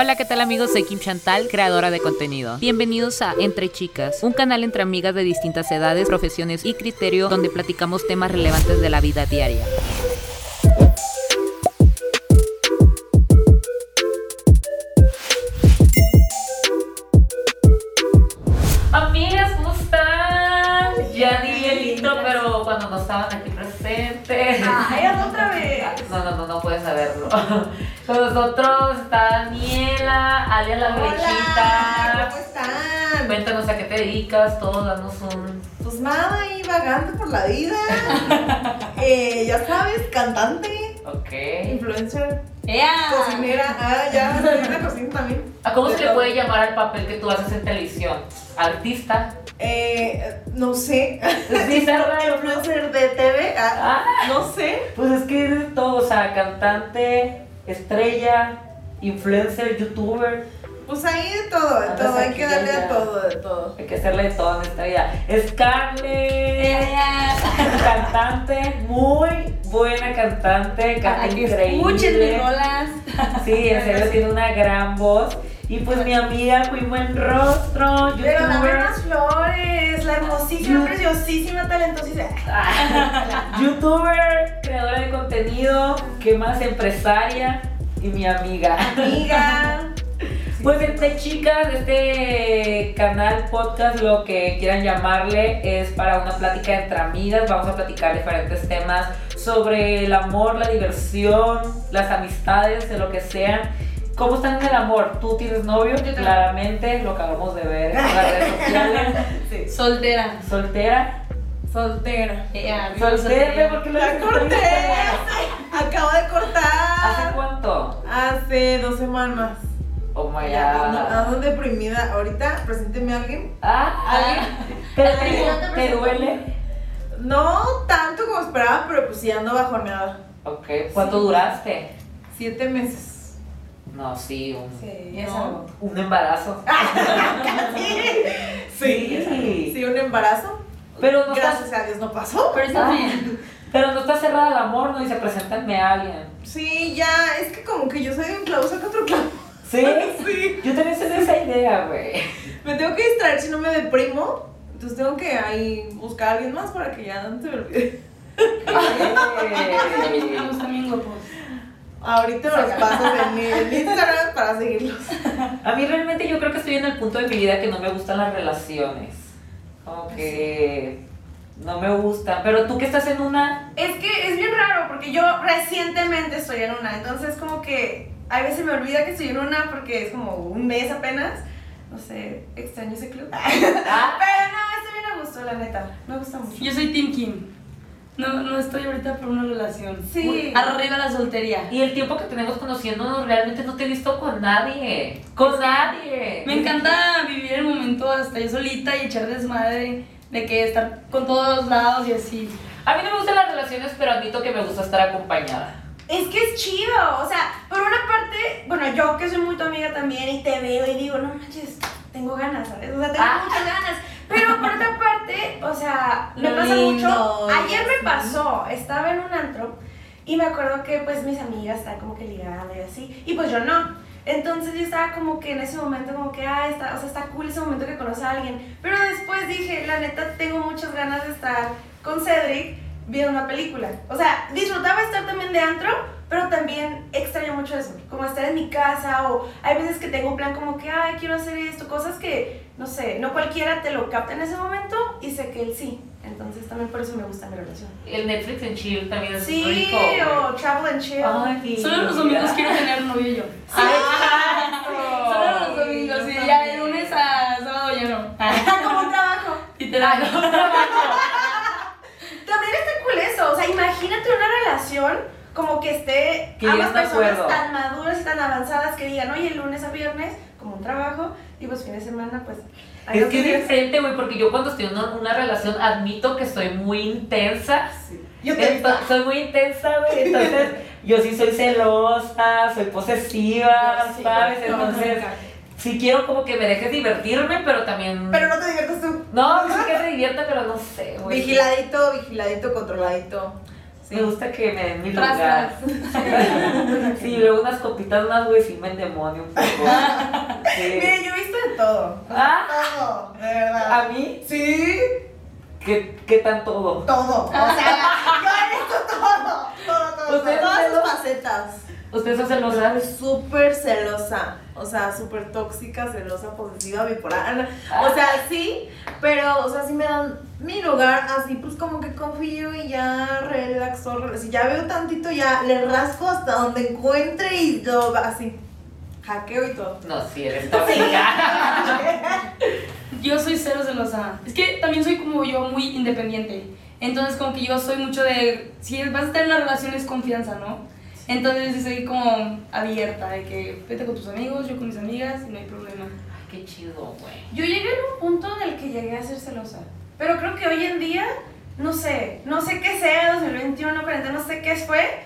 Hola, ¿qué tal amigos? Soy Kim Chantal, creadora de contenido. Bienvenidos a Entre Chicas, un canal entre amigas de distintas edades, profesiones y criterio donde platicamos temas relevantes de la vida diaria. Amigas, ¿cómo están? Ya di el intro, pero cuando no estaban aquí presentes. Ay, otra vez. No, no, no, no puedes saberlo. Con nosotros está Daniela, alias La Hola, Brechita. ¿cómo están? Cuéntanos a qué te dedicas, todo, danos un... Pues nada, ahí vagando por la vida. Eh, ya sabes, cantante, Ok. influencer, ¡Ea! cocinera. Ah, ya, una cocina también. ¿A cómo se le puede llamar al papel que tú haces en televisión? ¿Artista? Eh, no sé. Sí. Influencer de TV. Ah, Ah, no sé. pues es que es de todo, o sea, cantante, estrella, influencer, youtuber. Pues ahí de todo, de Andas todo. Hay aquí que darle a todo, de todo. Hay que hacerle de todo en esta vida. Scarlett. Cantante, muy buena cantante, canta Para increíble. escuchen mis rolas. Sí, en serio tiene una gran voz. Y pues mi amiga, muy buen rostro, Pero dame youtuber. más flores, la hermosísima, preciosísima, talentosísima. Ah, youtuber, creadora de contenido, que más empresaria y mi amiga. Amiga. Pues entre chicas, este canal, podcast, lo que quieran llamarle, es para una plática entre amigas. Vamos a platicar diferentes temas sobre el amor, la diversión, las amistades, de lo que sea. ¿Cómo están en el amor? ¿Tú tienes novio? Claramente, lo acabamos de ver en las redes sociales. Sí. Soltera. ¿Soltera? Soltera. ¡Ea! ¿Soltera? ¿Por qué lo La corté. soltera? Acabo de cortar. ¿Hace cuánto? Hace dos semanas. Oh my ando, god. ando deprimida. Ahorita, presénteme a alguien. Ah, ¿Alguien? ¿te, ¿Alguien? te- te duele? No tanto como esperaba, pero pues sí ando bajoneada. Ok, ¿cuánto Sí. duraste? Siete meses. No, sí, un, Sí, un embarazo. Sí. Sí, un embarazo. Pero no, Gracias está, a Dios no pasó. Pero está Ah. bien. pero no está cerrada el amor, ¿no? Dice, preséntenme a alguien. Sí, ya, es que como que yo soy de un clavo, saca otro clavo. ¿Sí? Sí. Yo también soy de esa idea, güey. Me tengo que distraer si no me deprimo. Entonces tengo que ahí buscar a alguien más para que ya no se me olvide. También guapos. Ahorita me los paso en el Instagram para seguirlos. A mí realmente yo creo que estoy en el punto de mi vida que no me gustan las relaciones. Como que no me gustan. Pero tú que estás en una... Es que es bien raro porque yo recientemente estoy en una, entonces como que a veces me olvida que estoy en una porque es como un mes apenas. No sé, extraño ese club. Ah, Pero no, estoy bien a gusto, la neta. Me gusta mucho. Yo soy Team Kim. No, no estoy ahorita por una relación. Sí. Muy Arriba la soltería. y el tiempo que tenemos conociéndonos realmente no te he visto con nadie. Con nadie. Me encanta vivir el momento hasta yo solita y echar desmadre. De que estar con todos lados y así. A mí no me gustan las relaciones, pero admito que me gusta estar acompañada. Es que es chido, o sea, por una parte, bueno, yo que soy muy tu amiga también y te veo y digo, no manches, tengo ganas, ¿sabes? O sea, tengo Ah. muchas ganas. Pero por otra parte, o sea, me pasa mucho. Ayer me pasó, estaba en un antro y me acuerdo que pues mis amigas estaban como que ligadas y así, y pues yo no. Entonces yo estaba como que en ese momento como que, ah, está, o sea, está cool ese momento que conoce a alguien. Pero después dije, la neta, tengo muchas ganas de estar con Cedric viendo una película. O sea, disfrutaba estar también de antro, pero también extraño mucho eso. Como estar en mi casa o hay veces que tengo un plan como que, ay, quiero hacer esto, cosas que, no sé, no cualquiera te lo capta en ese momento y sé que él sí. Entonces también por eso me gusta mi relación. El Netflix en chill también es Sí, rico. güey. o travel and chill. Ay, Solo los mira. domingos quiero tener novio yo. Exacto. Solo los domingos, sí. Ya de lunes a sábado ya no. como un trabajo. Literal. También está cool eso, o sea, imagínate una relación como que esté Que ambas personas acuerdo. tan maduras y tan avanzadas que digan, oye, lunes a viernes, como un trabajo, y pues fin de semana, pues... Es que es diferente, güey, porque yo cuando estoy en una, una relación admito que soy muy intensa. Yo te Ento- soy muy intensa, güey. Entonces, yo sí soy celosa, soy posesiva, Sí, ¿sabes? Entonces, sí quiero como que me dejes divertirme, pero también. Pero no te diviertes tú. No, sí que se divierta, pero no sé, güey. Vigiladito, vigiladito, controladito. Me gusta que me den mi Tras, lugar. tras. Sí, luego unas copitas más, güey, sí me endemonio un poco. Sí. Mire, yo he visto de todo. Ah, Todo, de verdad. a mí, Sí, ¿qué, qué tan todo? todo. O sea, yo he visto todo. Todo, todo. Ustedes- todo. Todas sus facetas. ¿Ustedes son celosas? Es súper celosa, o sea, súper tóxica, celosa, posesiva, bipolar. O sea, sí, pero, o sea, sí me dan mi lugar, así pues como que confío y ya relaxo. rela- Si ya veo tantito, ya le rasco hasta donde encuentre y lo así, hackeo y todo. No, sí, eres tóxica. Yo soy cero celosa. Es que también soy como yo muy independiente. Entonces como que yo soy mucho de, si vas a estar en una relación es confianza, ¿no? Entonces sí soy como abierta, de que vete con tus amigos, yo con mis amigas y no hay problema. Ay, qué chido, güey. Yo llegué en un punto en el que llegué a ser celosa. Pero creo que hoy en día, no sé, no sé qué sea, 2021, 40, no sé qué fue,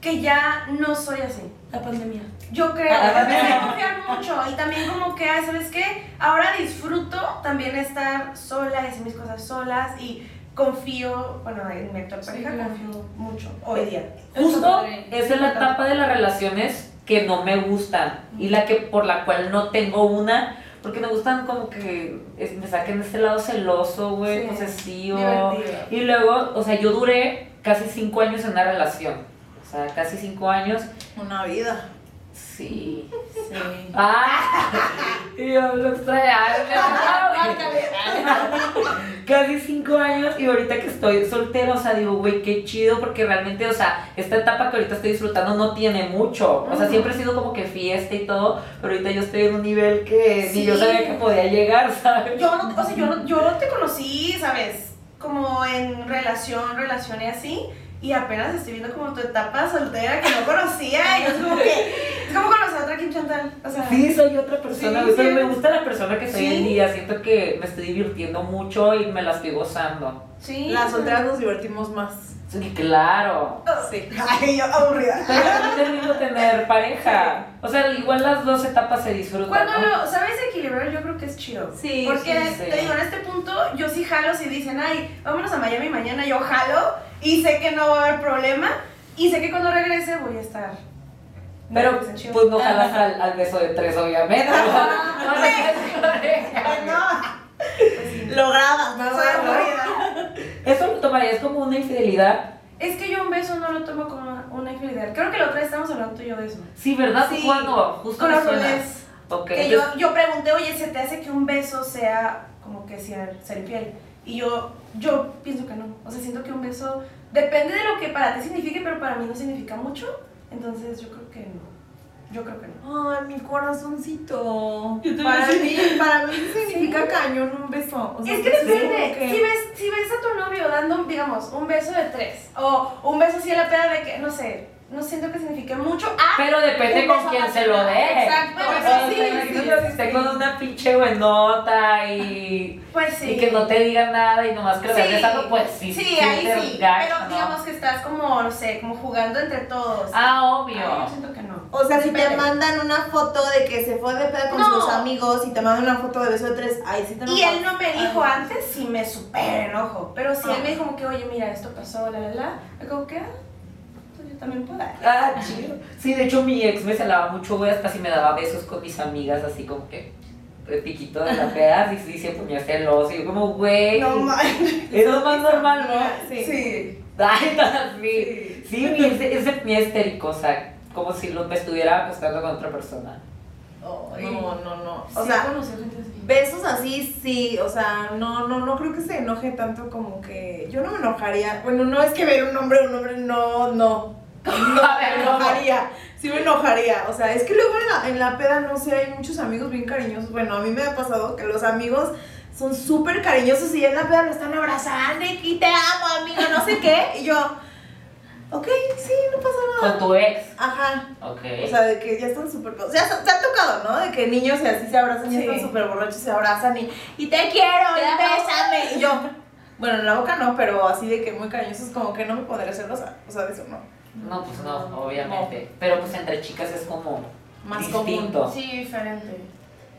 que ya no soy así. La pandemia. Yo creo, Ah, empecé a confiar mucho y también como que, ay, ¿sabes qué? Ahora disfruto también estar sola y hacer mis cosas solas y confío, bueno, en mi actual Sí, pareja claro. confío mucho hoy día. Justo esa es la etapa de las relaciones que no me gustan y la que por la cual no tengo una porque me gustan como que es- me saquen de este lado celoso, güey, Sí, posesivo. divertido. Y luego, o sea, yo duré casi cinco años en una relación. O sea, casi cinco años. Una vida. Sí. Sí. ¡Ah! Y yo lo extrañaba. Casi cinco años y ahorita que estoy soltera, o sea, digo, güey, qué chido, porque realmente, o sea, esta etapa que ahorita estoy disfrutando no tiene mucho. O sea, siempre he sido como que fiesta y todo, pero ahorita yo estoy en un nivel que ni yo sabía que podía llegar, ¿sabes? Yo no, o sea, yo no, yo no te conocí, ¿sabes? Como en relación, relación y así. Y apenas estoy viendo como tu etapa soltera que no conocía. Y es como que. Es como conocer a otra Kim Chantal. O sea. Sí, soy otra persona, Sí, pero sí. me gusta la persona que soy Sí. en día. Siento que me estoy divirtiendo mucho y me la estoy gozando. Sí. Las solteras nos divertimos más. Sí, claro. Sí. Ay, yo aburrida. Pero es lindo tener pareja. O sea, igual las dos etapas se disfrutan. Cuando ¿no? lo sabes equilibrar, yo creo que es chido. Sí, Porque sí, sí. te digo, en este punto, yo sí jalo si dicen, ay, vámonos a Miami mañana, yo jalo y sé que no va a haber problema y sé que cuando regrese voy a estar. Pero pues, chido. pues no jalas al, al beso de tres, obviamente. ¿no? No le quedes con oreja. Lo grabas, ¿no? Aburrida. Eso lo tomarías como una infidelidad. Es que yo un beso no lo tomo como una infidelidad. Creo que la otra vez estábamos hablando tú y yo de eso. Sí, ¿verdad? Sí. ¿Cuándo? Justo Con me los suena. roles. Ok. Que yo, yo pregunté, oye, ¿se te hace que un beso sea como que ser, ser infiel? Y yo, yo pienso que no. O sea, siento que un beso depende de lo que para ti signifique, pero para mí no significa mucho. Entonces yo creo que no. Yo creo que no. Ay, mi corazoncito. Para sí. mí, para mí significa cañón un beso. O sea, es que depende. que- Si, ves, si ves a tu novio dando, digamos, un beso de tres, o un beso así a la peda de que, no sé, no siento que signifique mucho. Ah, Pero depende con quién se lo dé. Exacto, O eso sea, sí, imagínate sí, si esté sí. con una pinche buenota y, pues sí. y que no te diga nada y nomás que lo veas besando, pues sí. Sí, ahí sí. gacho, pero ¿no? digamos que estás como, no sé, como jugando entre todos. Ah, Ay, obvio. yo siento que no. O sea, si te mandan una foto de que se fue de pedo con No. sus amigos y te mandan una foto de beso de tres, ahí sí te Y enojas. él no me dijo antes si me super enojo. Pero si Ah. él me dijo como que, oye, mira, esto pasó, la, la, la. Me como que, ah, pues también puedo. Ah, chido. Sí, de hecho mi ex me celaba mucho, güey, hasta si me daba besos con mis amigas, así como que de piquito de la peda, y sí se ponía celoso, y yo como, güey, manches. es lo más normal, ¿no? Sí. Sí. Ay, no, sí, sí, mi ese es mi histérico, o sea, como si lo, me estuviera acostando con otra persona. Ay. No, no, no. O Sí, sea, conocí gente así. besos así, sí. O sea, no, no, no creo que se enoje tanto como que. Yo no me enojaría. Bueno, no es que ver un hombre, un hombre, no, no. No, me enojaría. Sí me enojaría. O sea, es que luego en la, en la peda, no sé, hay muchos amigos bien cariñosos. Bueno, a mí me ha pasado que los amigos son súper cariñosos y en la peda lo están abrazando y y te amo, amigo, no sé qué. Y yo, ok, sí, no pasa nada. Con tu ex. Ajá. Ok. O sea, de que ya están súper... O sea, te ha tocado, ¿no? De que niños y así se abrazan, ya Sí. están súper borrachos, se abrazan y, y te quiero, Te y amo. bésame. Y yo, bueno, en la boca no, pero así de que muy cariñosos, como que no me podría celosa. O sea, de eso no. No, pues no, obviamente. Pero pues entre chicas es como Más distinto. común. Sí, diferente.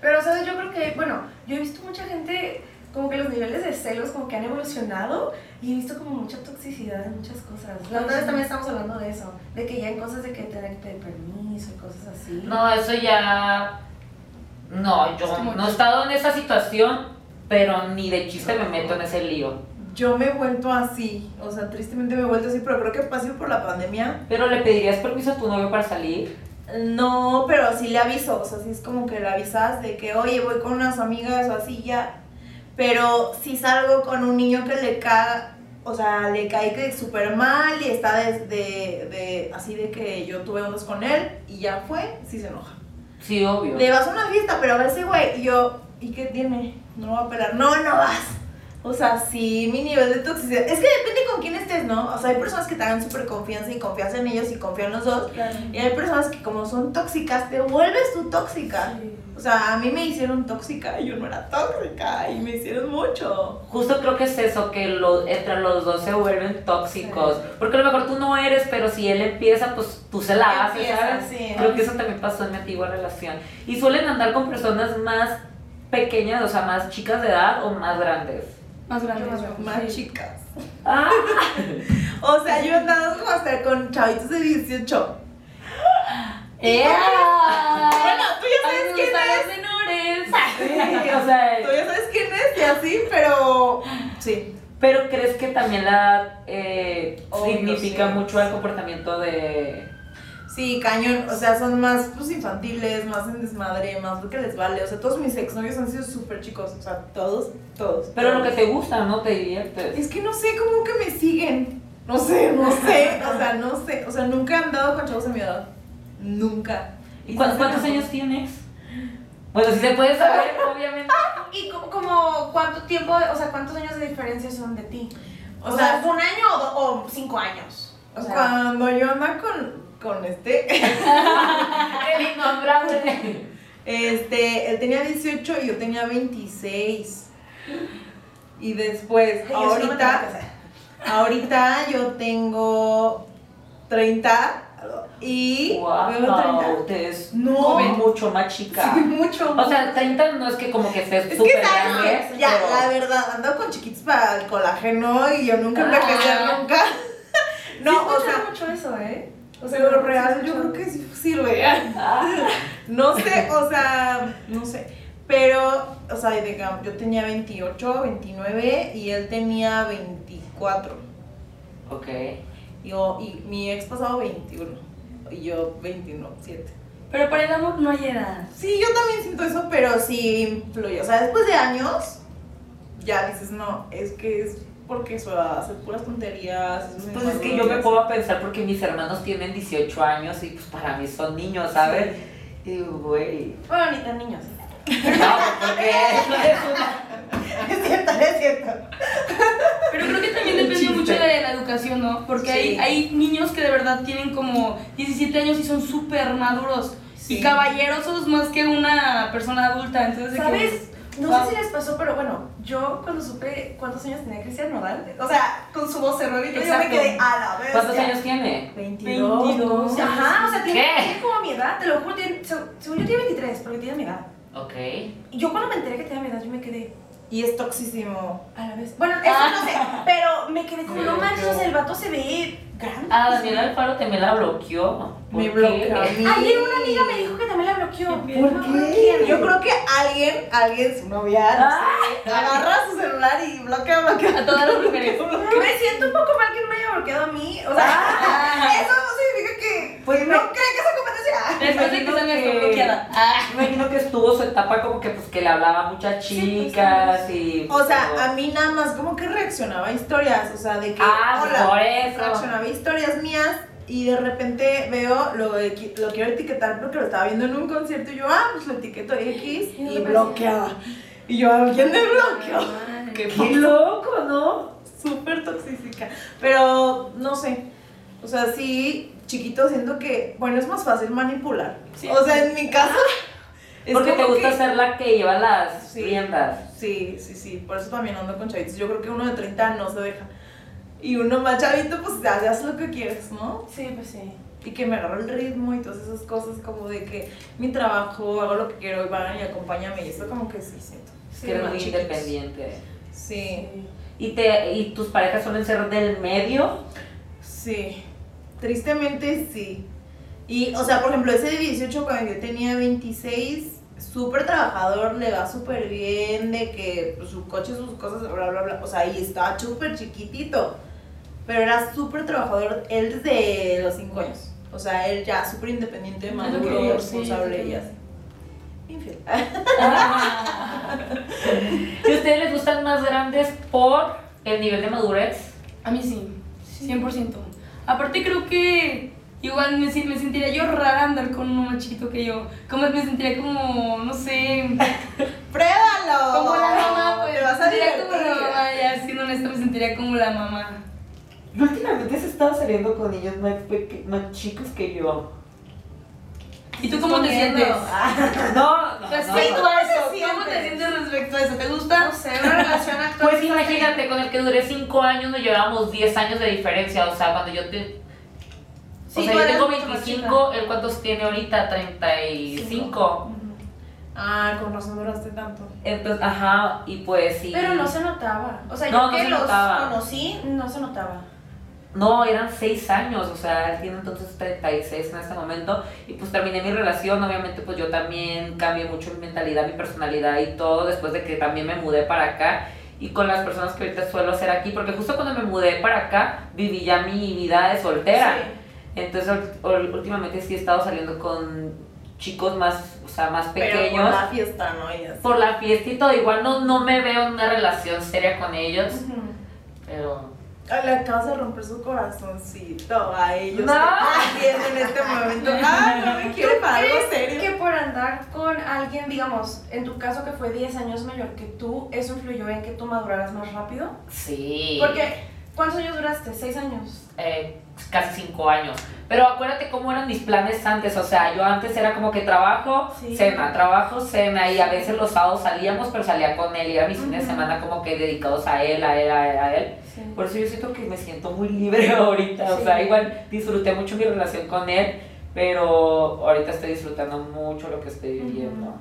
Pero, ¿sabes? Yo creo que, bueno, yo he visto mucha gente como que los niveles de celos como que han evolucionado y he visto como mucha toxicidad en muchas cosas. La otra vez también estamos hablando de eso, de que ya hay cosas de que tener que pedir permiso y cosas así. No, eso ya. No, yo no he estado en esa situación, pero ni de chiste me meto en ese lío. Yo me he vuelto así, o sea, tristemente me he vuelto así, pero creo que pasé por la pandemia. Pero le pedirías permiso a tu novio para salir. No, pero sí le aviso, o sea, sí es como que le avisas de que, oye, voy con unas amigas o así ya. Pero si salgo con un niño que le caga, o sea, le cae que súper mal y está desde, de, así de que yo tuve unos con él y ya fue, sí se enoja. Sí, obvio. Le vas a una fiesta, pero va ese güey. Y yo, ¿y qué tiene? No lo va a pelar. No, no vas. O sea, sí, mi nivel de toxicidad. Es que depende con quién estés, ¿no? O sea, hay personas que te dan súper confianza y confías en ellos y confían los dos. Claro. Y hay personas que como son tóxicas, te vuelves tú tóxica. O sea, a mí me hicieron tóxica y yo no era tóxica y me hicieron mucho. Justo creo que es eso, que lo, entre los dos se vuelven tóxicos. Porque a lo mejor tú no eres, pero si él empieza, pues tú se la haces, Empieza, ¿sabes? sí. Creo que eso también pasó en mi antigua relación. Y suelen andar con personas más pequeñas, o sea, más chicas de edad o más grandes. Más grande. Yo más Sí. chicas. Ah, O sea, yo andaba hasta con chavitos de 18. ¡Ea! Bueno, tú ya sabes quién es. los menores. Sí, o sea, Tú ya sabes quién es y así, pero sí. pero crees que también la eh, significa mucho el comportamiento de... Sí, cañón, o sea, son más pues infantiles, más en desmadre, más lo que les vale. O sea, todos mis exnovios han sido súper chicos, o sea, todos, todos. Pero lo que te gusta, ¿no? Te diviertes. Es que no sé, como que me siguen. No sé, no sé, o sea, no sé. O sea, nunca he andado con chavos de mi edad. Nunca. ¿Y cu- ¿Cuántos años tienes? Bueno, si se puede saber, obviamente. ¿Y como, como cuánto tiempo, o sea, cuántos años de diferencia son de ti? O O, sea, sea, ¿un año o cinco años? O sea, Cuando yo andaba con, con este, El innombrable. este, él tenía 18 y yo tenía 26. Y después, Ay, no ahorita, ahorita yo tengo 30 y Wow, veo 30. te es No. joven, mucho más chica. Sí, mucho O sea, 30 no es que como que estés Es súper grande. que, ya, pero- la verdad, ando con chiquitos para el colágeno y yo nunca Ah. nunca. No, No, sí, o sea, mucho eso, ¿eh? O sea, pero sí real yo creo que sí sirve. Ah, No sé, o sea, no sé. Pero, o sea, digamos, yo tenía 28, 29 y él tenía 24. ok. Y, yo, y mi ex pasado 21 y yo 21, 7. Pero para el amor no hay edad. Sí, yo también siento eso, pero sí influye. O sea, después de años, ya dices, no, es que es porque su edad hace puras tonterías. es Pues es que yo me a pensar porque mis hermanos tienen 18 años y pues para mí son niños, ¿sabes? Y digo, güey. Bueno, ni tan niños. No, porque eso es una. Es cierto, es cierto. Pero creo que también depende mucho de la educación, ¿no? Porque hay, Sí. hay niños que de verdad tienen como 17 años y son súper maduros. Sí. Y caballerosos más que una persona adulta. Entonces, que- ¿Sabes? No Wow. sé si les pasó, pero bueno, yo cuando supe cuántos años tenía Cristian Nodal, o sea, con su voz cerrada y todo, yo me quedé a la vez. ¿Cuántos años tiene? 22. 22. Ajá, o sea, tiene, ¿Qué? tiene como mi edad, te lo juro, tiene, se- según yo tiene 23, porque tiene mi edad. Ok. Y yo cuando me enteré que tenía mi edad, yo me quedé Y es toxísimo. a la vez. Bueno, eso no sé, pero me quedé como, no manches, o sea, el vato se ve grande. Ah, Daniela Alfaro también la bloqueó. ¿Por Me bloqueó a mí. Ayer una amiga me dijo que también la bloqueó. ¿Por me ¿Qué? Yo creo que alguien, alguien, su novia, no sé, agarra su celular y bloquea, bloquea. A todas las mujeres. Me siento un poco mal que no me haya bloqueado a mí. O sea, eso no significa que Pues no me- cree que esa competencia. Después de que salgas que- con bloqueada. Ah. Me imagino que estuvo su etapa como que pues que le hablaba a muchas chicas y. O sea, a mí nada más como que reaccionaba a historias, o sea, de que, Ah, pues, hola, por eso. reaccionaba a historias mías y de repente veo, lo, lo quiero etiquetar porque lo estaba viendo en un concierto y yo, ah, pues lo etiqueto X Y bloqueaba. Y yo, ¿quién me bloqueó? Qué Qué loco, ¿no? Súper toxística. Pero, no sé, o sea, sí, chiquito, siento que, bueno, es más fácil manipular. Sí. O sea, en mi caso... es Porque te gusta que- ser la que lleva las Sí. riendas. Sí, sí, sí, por eso también ando con chavitos. Yo creo que uno de 30 no se deja. Y uno más chavito, pues ya haces lo que quieres, ¿no? Sí, pues sí. y que me agarro el ritmo y todas esas cosas como de que mi trabajo, hago lo que quiero y van y acompáñame y eso como que sí siento. que eres más muy chiquitos. independiente. Sí, ¿Y, te, ¿Y tus parejas suelen ser del medio? sí, tristemente sí. Y, o sea, por ejemplo, ese de 18 cuando yo tenía 26, súper trabajador, le va súper bien, de que pues, su coche, sus cosas, bla, bla, bla. O sea, y estaba súper chiquitito. Pero era súper trabajador él desde los 5 años. O sea, él ya súper independiente, maduro, Ok, sí, responsable sí. y así. Infiel. ¿Y a ustedes les gustan más grandes por el nivel de madurez? A mí sí, 100%. Aparte creo que igual me, si- me sentiría yo rara andar con uno más chiquito que yo. Como me sentiría como, no sé, ¡Pruébalo! como la mamá, pues. Te vas a me sentiría como la mamá, ya siendo honesta, me sentiría como la mamá. Últimamente se estado saliendo con niños más, peque- más chicos que yo. ¿Y tú cómo te sientes? No, no, Respecto no. a eso, ¿Cómo te ¿cómo te sientes? respecto a eso? ¿Te gusta? No sé, una relación actual. Pues imagínate, con el que duré 5 años nos llevábamos 10 años de diferencia. O sea, cuando yo te. Sí, o sea, yo tengo mucho más 25, ¿él cuántos tiene ahorita? 35. Ah, con razón duraste tanto. Entonces, ajá, y pues sí. Pero no se notaba. O sea, No, yo no que se los notaba. conocí, no se notaba. No, eran 6 años, o sea, él tiene entonces 36 en este momento. Y pues terminé mi relación, obviamente pues yo también cambié mucho mi mentalidad, mi personalidad y todo, después de que también me mudé para acá. Y con las personas que ahorita suelo hacer aquí, porque justo cuando me mudé para acá, viví ya mi vida de soltera. Entonces ul- ul- últimamente sí he estado saliendo con chicos más, o sea, más Pero pequeños. por la fiesta, ¿no? Y así. por la fiesta y todo, igual no, no me veo en una relación seria con ellos, pero... Ay, le acabas de romper su corazoncito a ellos. No. que en este momento. Ah, no me quiere para algo ¿Crees serio. que por andar con alguien, digamos, en tu caso que fue 10 años mayor que tú, eso influyó en que tú maduraras más rápido? Sí. Porque, ¿cuántos años duraste? ¿6 años? eh, casi cinco años. Pero acuérdate cómo eran mis planes antes, o sea, yo antes era como que trabajo, Sí. cena, trabajo, cena, y a veces los sábados salíamos, pero salía con él, y era mis fines de semana como que dedicados a él, a él, a él, a él. Sí. Por eso yo siento que me siento muy libre ahorita, o sea, igual disfruté mucho mi relación con él, pero ahorita estoy disfrutando mucho lo que estoy viviendo. Ujú.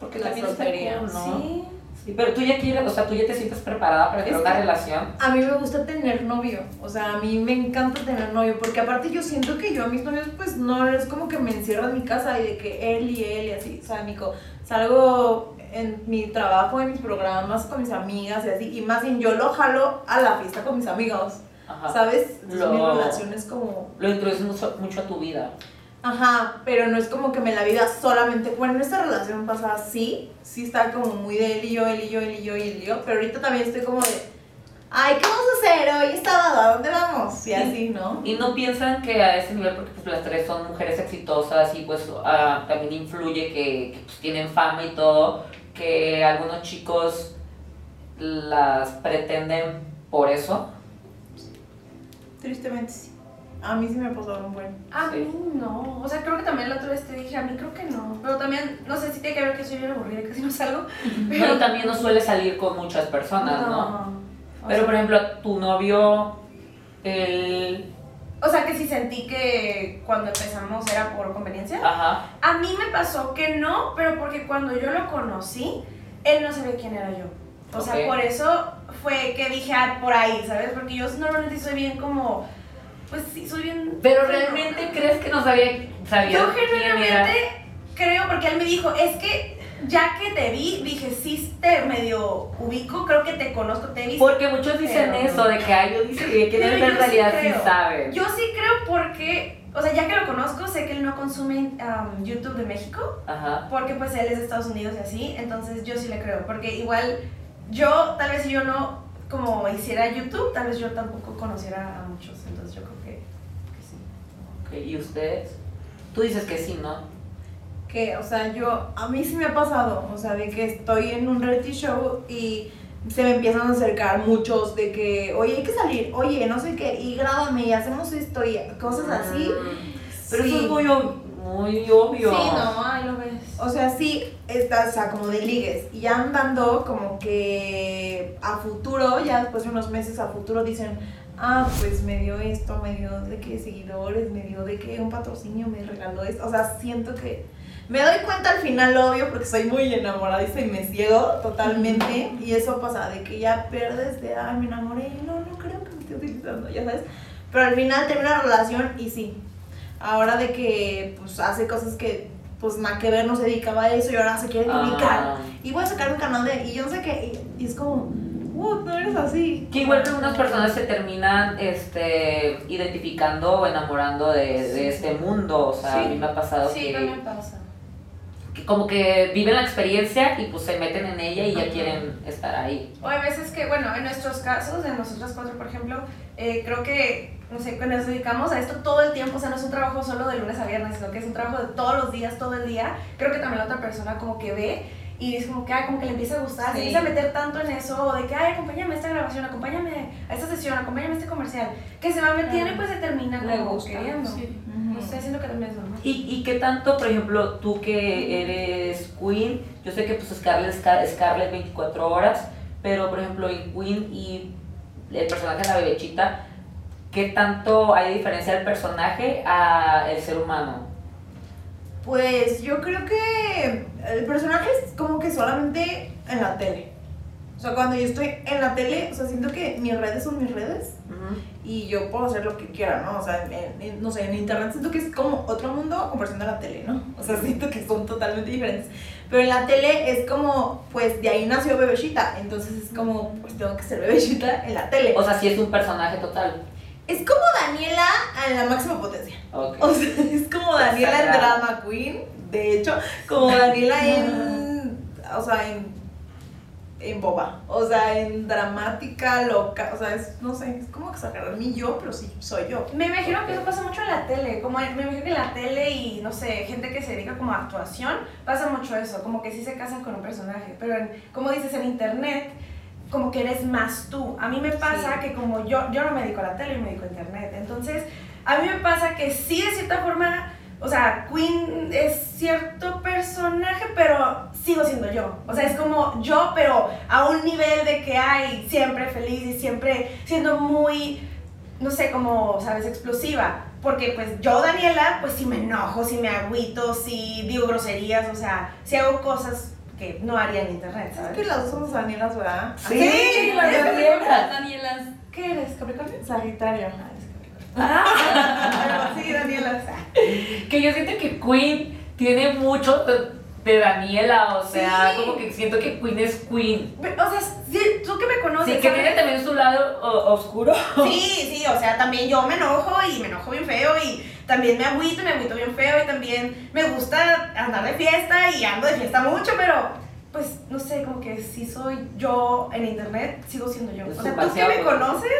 Porque La también está soltería, cool, ¿no? Sí. Sí, pero tú ya quieres, o sea, tú ya te sientes preparada para tener una relación. A mí me gusta tener novio, o sea, a mí me encanta tener novio, porque aparte yo siento que yo a mis novios pues no es como que me encierro en mi casa y de que él y él y así, o sea, Nico, salgo en mi trabajo, en mis programas con mis amigas y así, y más bien yo lo jalo a la fiesta con mis amigos, Ajá. ¿sabes? Entonces Lo- mi relación es como, Lo introduces mucho, mucho a tu vida. Ajá, pero no es como que me la vida solamente, bueno, en esta relación pasada sí, sí está como muy de él y yo, él y yo, él y yo, y él y yo, pero ahorita también estoy como de, ay, ¿qué vamos a hacer hoy es sábado? ¿A dónde vamos? Y así, ¿no? Y no piensan que a ese nivel, porque pues las tres son mujeres exitosas y pues ah, también influye que, que, pues, tienen fama y todo, que algunos chicos las pretenden por eso. Tristemente sí. A mí sí me ha pasado un buen. A Sí. mí no. O sea, creo que también la otra vez te dije, a mí creo que no. Pero también, no sé si tiene que ver que soy bien aburrida casi no salgo. Pero también no suele salir con muchas personas, ¿no? O Pero sea, por ejemplo, tu novio, él... O sea, que sí sentí que cuando empezamos era por conveniencia. Ajá. A mí me pasó que no, pero porque cuando yo lo conocí, él no sabía quién era yo. O sea, por eso fue que dije, ah, por ahí, ¿sabes? Porque yo normalmente soy bien como, pues sí, soy bien... Pero realmente crees que no sabía, sabía Yo genuinamente creo, porque él me dijo, es que ya que te vi, dije, sí te medio ubico, creo que te conozco, te visto. Porque muchos dicen Pero- eso, de que ay, yo dice que Pero en sí realidad sí saben. Yo sí creo porque, o sea, ya que lo conozco, sé que él no consume um, YouTube de México. Ajá. Porque pues él es de Estados Unidos y así, entonces yo sí le creo, porque igual yo, tal vez si yo no como hiciera YouTube, tal vez yo tampoco conociera a muchos, entonces yo creo que, que sí. Ok, ¿Y ustedes? Tú dices que sí, ¿no? Que, o sea, yo, a mí sí me ha pasado, o sea, de que estoy en un reality show y se me empiezan a acercar muchos de que, oye, hay que salir, oye, no sé qué, y grábame y hacemos esto y cosas así. Mm. Pero Sí. eso es muy, ob- muy obvio. Sí, no, ahí lo ves. O sea, sí, está, o sea, como de ligues. Y ya andando como que a futuro, ya después de unos meses a futuro dicen, ah, pues me dio esto, me dio de que seguidores, me dio de que un patrocinio, me regaló esto. O sea, siento que me doy cuenta al final, obvio, porque soy muy enamoradiza y me ciego totalmente. Y eso pasa, de que ya pierdes de, ay, me enamoré y no, no creo que me esté utilizando, ya sabes. Pero al final termina la relación y sí. Ahora de que pues hace cosas que pues nada que ver, no se dedicaba a eso y ahora se quiere dedicar. Ah. Y voy a sacar un canal de. Y yo no sé qué. Y, y es como, uh, no eres así. Que igual que algunas personas se terminan este, identificando o enamorando de, de este mundo. O sea, Sí. a mí me ha pasado Sí, que, también pasa. que como que viven la experiencia y pues se meten en ella y ya quieren estar ahí. O hay veces que, bueno, en nuestros casos, en nosotras cuatro, por ejemplo, eh, creo que, no sé, cuando nos dedicamos a esto todo el tiempo, o sea, no es un trabajo solo de lunes a viernes, sino que es un trabajo de todos los días, todo el día, creo que también la otra persona como que ve y es como que, ay, como que le empieza a gustar, se empieza a meter tanto en eso, o de que, ay, acompáñame a esta grabación, acompáñame a esta sesión, acompáñame a este comercial, que se va metiendo y pues se termina Le como gusta, queriendo. sí. No sé, siento que también es normal. ¿Y, ¿Y qué tanto, por ejemplo, tú que eres Queen, yo sé que pues Scarlett es Scar- Scarlett 24 horas, pero por ejemplo en Queen y el personaje de la bebechita, ¿qué tanto hay de diferencia del personaje a el ser humano? Pues yo creo que el personaje es como que solamente en la tele. O sea, cuando yo estoy en la tele, o sea, siento que mis redes son mis redes Ujú. y yo puedo hacer lo que quiera, ¿no? O sea, en, en- no sé, en internet siento que es como otro mundo a comparación de la tele, ¿no? O sea, siento que son totalmente diferentes. Pero en la tele es como, pues de ahí nació Bebechita, entonces es como, pues tengo que ser Bebechita en la tele. O sea, sí es un personaje total. Es como Daniela a la máxima potencia. Ok. O sea, es como Daniela en. Drama Queen, de hecho, como Daniela en. O sea, en. En boba. O sea, en dramática, loca. O sea, es, no sé, es como exagerar mi yo, pero sí, soy yo. Me imagino que eso pasa mucho en la tele, como me imagino que en la tele y no sé, gente que se dedica como a actuación, pasa mucho eso, como que sí se casan con un personaje, pero en- como dices en internet, como que eres más tú. A mí me pasa que como yo, yo no me dedico a la tele, yo me dedico a internet, entonces a mí me pasa que sí de cierta forma, o sea, Queen es cierto personaje, pero sigo siendo yo. O sea, es como yo, pero a un nivel de que hay siempre feliz y siempre siendo muy no sé, como, ¿sabes? Explosiva. Porque pues yo, Daniela, pues si me enojo, si me agüito, si digo groserías, o sea, si hago cosas que no haría en internet, Es ¿sabes? que las dos somos Danielas, ¿verdad? Sí, las ¿eres Danielas. Danielas. ¿Qué eres? ¿Capricornio? Sagitario. Ah, sí, Daniela. Que yo siento que Queen tiene mucho de, Daniela, o sea, Sí. como que siento que Queen es Queen. O sea, sí, tú que me conoces, Sí, que ¿sabes? tiene también su lado o- oscuro. Sí, sí, o sea, también yo me enojo y me enojo bien feo y también me agüito y me agüito bien feo y también me gusta andar de fiesta y ando de fiesta mucho, pero pues no sé, como que si soy yo en internet, sigo siendo yo. Es O sea, tú que me conoces,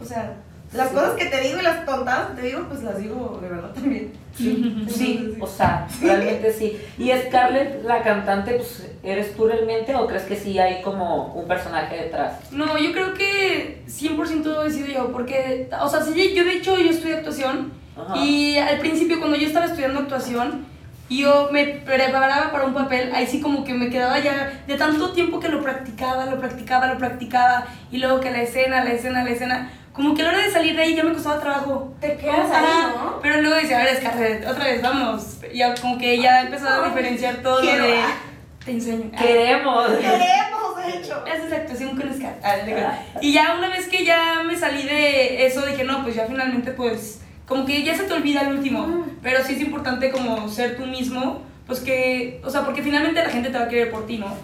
o sea, las Sí. cosas que te digo y las tontadas que te digo, pues las digo de verdad también. Sí, o sea, realmente sí. ¿Y Scarlett, la cantante, pues, eres tú realmente o crees que sí hay como un personaje detrás? No, yo creo que 100% he sido yo, porque, o sea, sí, yo de hecho yo estudié actuación Ajá. y al principio cuando yo estaba estudiando actuación, yo me preparaba para un papel, ahí sí como que me quedaba ya de tanto tiempo que lo practicaba, lo practicaba, lo practicaba y luego que la escena, la escena, la escena, como que a la hora de salir de ahí ya me costaba trabajo. Te quedas ahí, ¿no? Pero luego decía, a ver, Scarlett, otra vez, vamos. Ya como que ya empezó a diferenciar todo lo de... ah. Te enseño. Ah. Queremos. Queremos, de hecho. Haces actuación con Scar. Ah. Y ya una vez que ya me salí de eso, dije, no, pues ya finalmente, pues, como que ya se te olvida el último. Mm. Pero sí es importante como ser tú mismo, pues que, o sea, porque finalmente la gente te va a querer por ti, ¿no?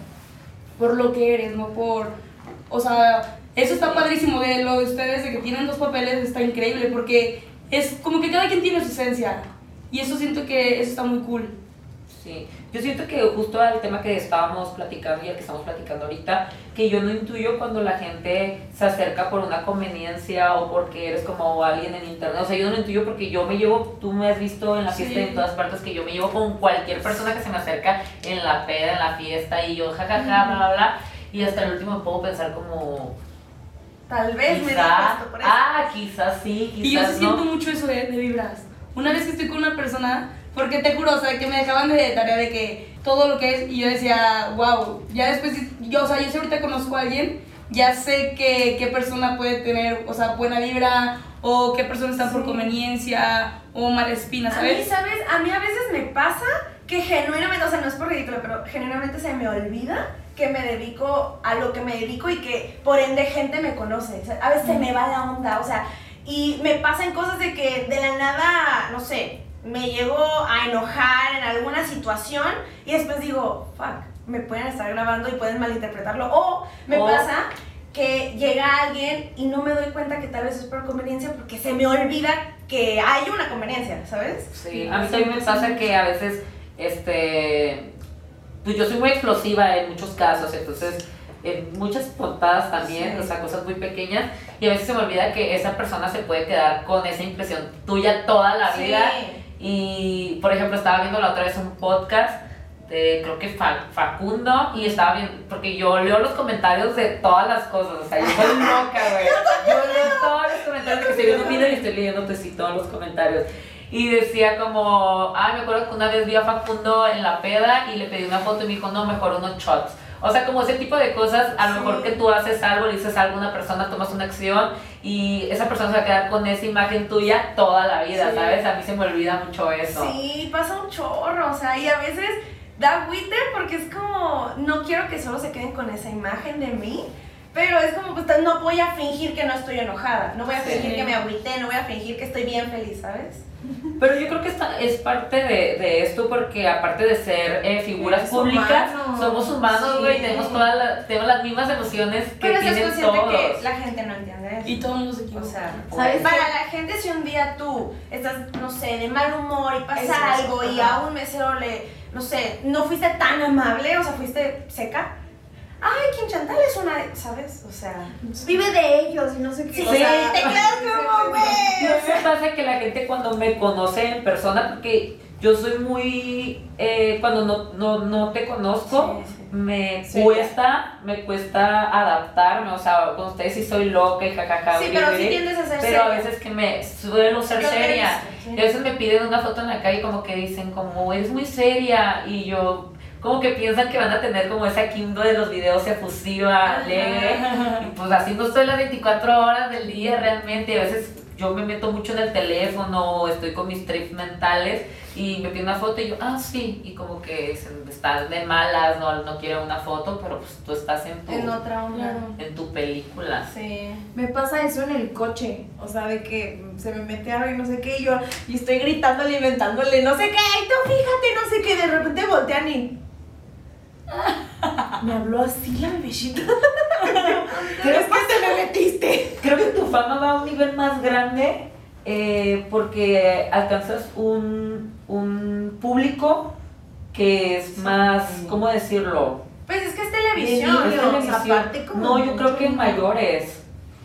Por lo que eres, no por, o sea, eso está padrísimo de lo de ustedes, de que tienen dos papeles, está increíble, porque es como que cada quien tiene su esencia. Y eso siento que eso está muy cool. Sí, yo siento que justo al tema que estábamos platicando y al que estamos platicando ahorita, que yo no intuyo cuando la gente se acerca por una conveniencia o porque eres como alguien en internet. O sea, yo no lo intuyo porque yo me llevo, tú me has visto en la fiesta Sí. en todas partes que yo me llevo con cualquier persona que se me acerca en la peda, en la fiesta y yo jajaja, bla, bla, bla. Y hasta el último puedo pensar como, Tal vez me quizá, esto por eso. ah, quizás sí, Y yo quizás sí no. siento mucho eso de, de vibras. Una vez que estoy con una persona, porque te juro, o sea, que me dejaban de tarea de que todo lo que es, y yo decía, wow, ya después, yo, o sea, yo si ahorita conozco a alguien, ya sé que, qué persona puede tener, o sea, buena vibra, o qué personas están por Sí. conveniencia, o mala espina, A mí, ¿sabes? ¿sabes? A mí a veces me pasa que genuinamente, o sea, no es por ridículo, pero genuinamente se me olvida que me dedico a lo que me dedico y que por ende gente me conoce. O sea, a veces se me va la onda, o sea, y me pasan cosas de que de la nada, no sé, me llego a enojar en alguna situación y después digo, fuck, me pueden estar grabando y pueden malinterpretarlo. O me pasa que llega alguien y no me doy cuenta que tal vez es por conveniencia porque se me olvida que hay una conveniencia, ¿sabes? Sí, a mí también me pasa que a veces, este, pues yo soy muy explosiva en muchos casos, entonces en muchas portadas también, Sí. o sea, cosas muy pequeñas, y a veces se me olvida que esa persona se puede quedar con esa impresión tuya toda la vida. Y, por ejemplo, estaba viendo la otra vez un podcast de, creo que Fa- Facundo, y estaba viendo, porque yo leo los comentarios de todas las cosas, o sea, yo soy loca, güey. Yo leo todos los comentarios, que estoy viendo un video y estoy leyendo, pues sí, todos los comentarios. Y decía como, ay, me acuerdo que una vez vi a Facundo en la peda y le pedí una foto y me dijo, no, mejor unos shots. O sea, como ese tipo de cosas, a lo Sí. mejor que tú haces algo, le dices algo a una persona, tomas una acción y esa persona se va a quedar con esa imagen tuya toda la vida, Sí. ¿sabes? A mí se me olvida mucho eso. Sí, pasa un chorro, o sea, y a veces da agüite porque es como, no quiero que solo se queden con esa imagen de mí, pero es como, pues no voy a fingir que no estoy enojada, no voy a Sí. fingir que me agüité, no voy a fingir que estoy bien feliz, ¿sabes? Pero yo creo que esta es parte de, de esto porque aparte de ser eh, figuras públicas, humano. somos humanos, Sí. güey, tenemos, todas las- tenemos las mismas emociones que Pero tienen consciente todos. que la gente no entiende eso. Y todo el mundo se equivoca. O sea, ¿Sabes para la gente si un día tú estás, no sé, de mal humor y pasa Eso, algo y a un mesero le, no sé, no fuiste tan amable, o sea, fuiste seca. Ay, Kim Chantal es una, ¿sabes? O sea, Vive de ellos y no sé qué. Sí, o sea, te quedas como, güey. No me pasa que la gente cuando me conoce en persona, porque yo soy muy, eh, cuando no, no, no te conozco, Sí, sí. me cuesta, me cuesta adaptarme, o sea, con ustedes sí soy loca y jajaja, Sí, pero sí tiendes a ser pero a veces que me suelo ser seria. Y a veces me piden una foto en la calle como que dicen como, eres muy seria, y yo... Como que piensan que van a tener como esa Kimdo de los videos efusiva, alegre, y pues así no estoy las 24 horas del día realmente. A veces yo me meto mucho en el teléfono, estoy con mis trips mentales y me pide una foto y yo, ah, sí. Y como que se- estás de malas, no, no quiero una foto, pero pues tú estás en tu, En otra onda. En tu película. Sí. Me pasa eso en el coche, o sea, de que se me mete algo y no sé qué, y yo y estoy gritando, alimentándole, no sé qué, y tú fíjate, no sé qué, de repente voltean y... Me habló así la bebecita. Es que te me metiste. Creo que tu fama va a un nivel más grande eh, porque alcanzas un, un público que es más, ¿cómo decirlo? Pues es que es televisión. Es niños, televisión. aparte como No, yo creo que mayores.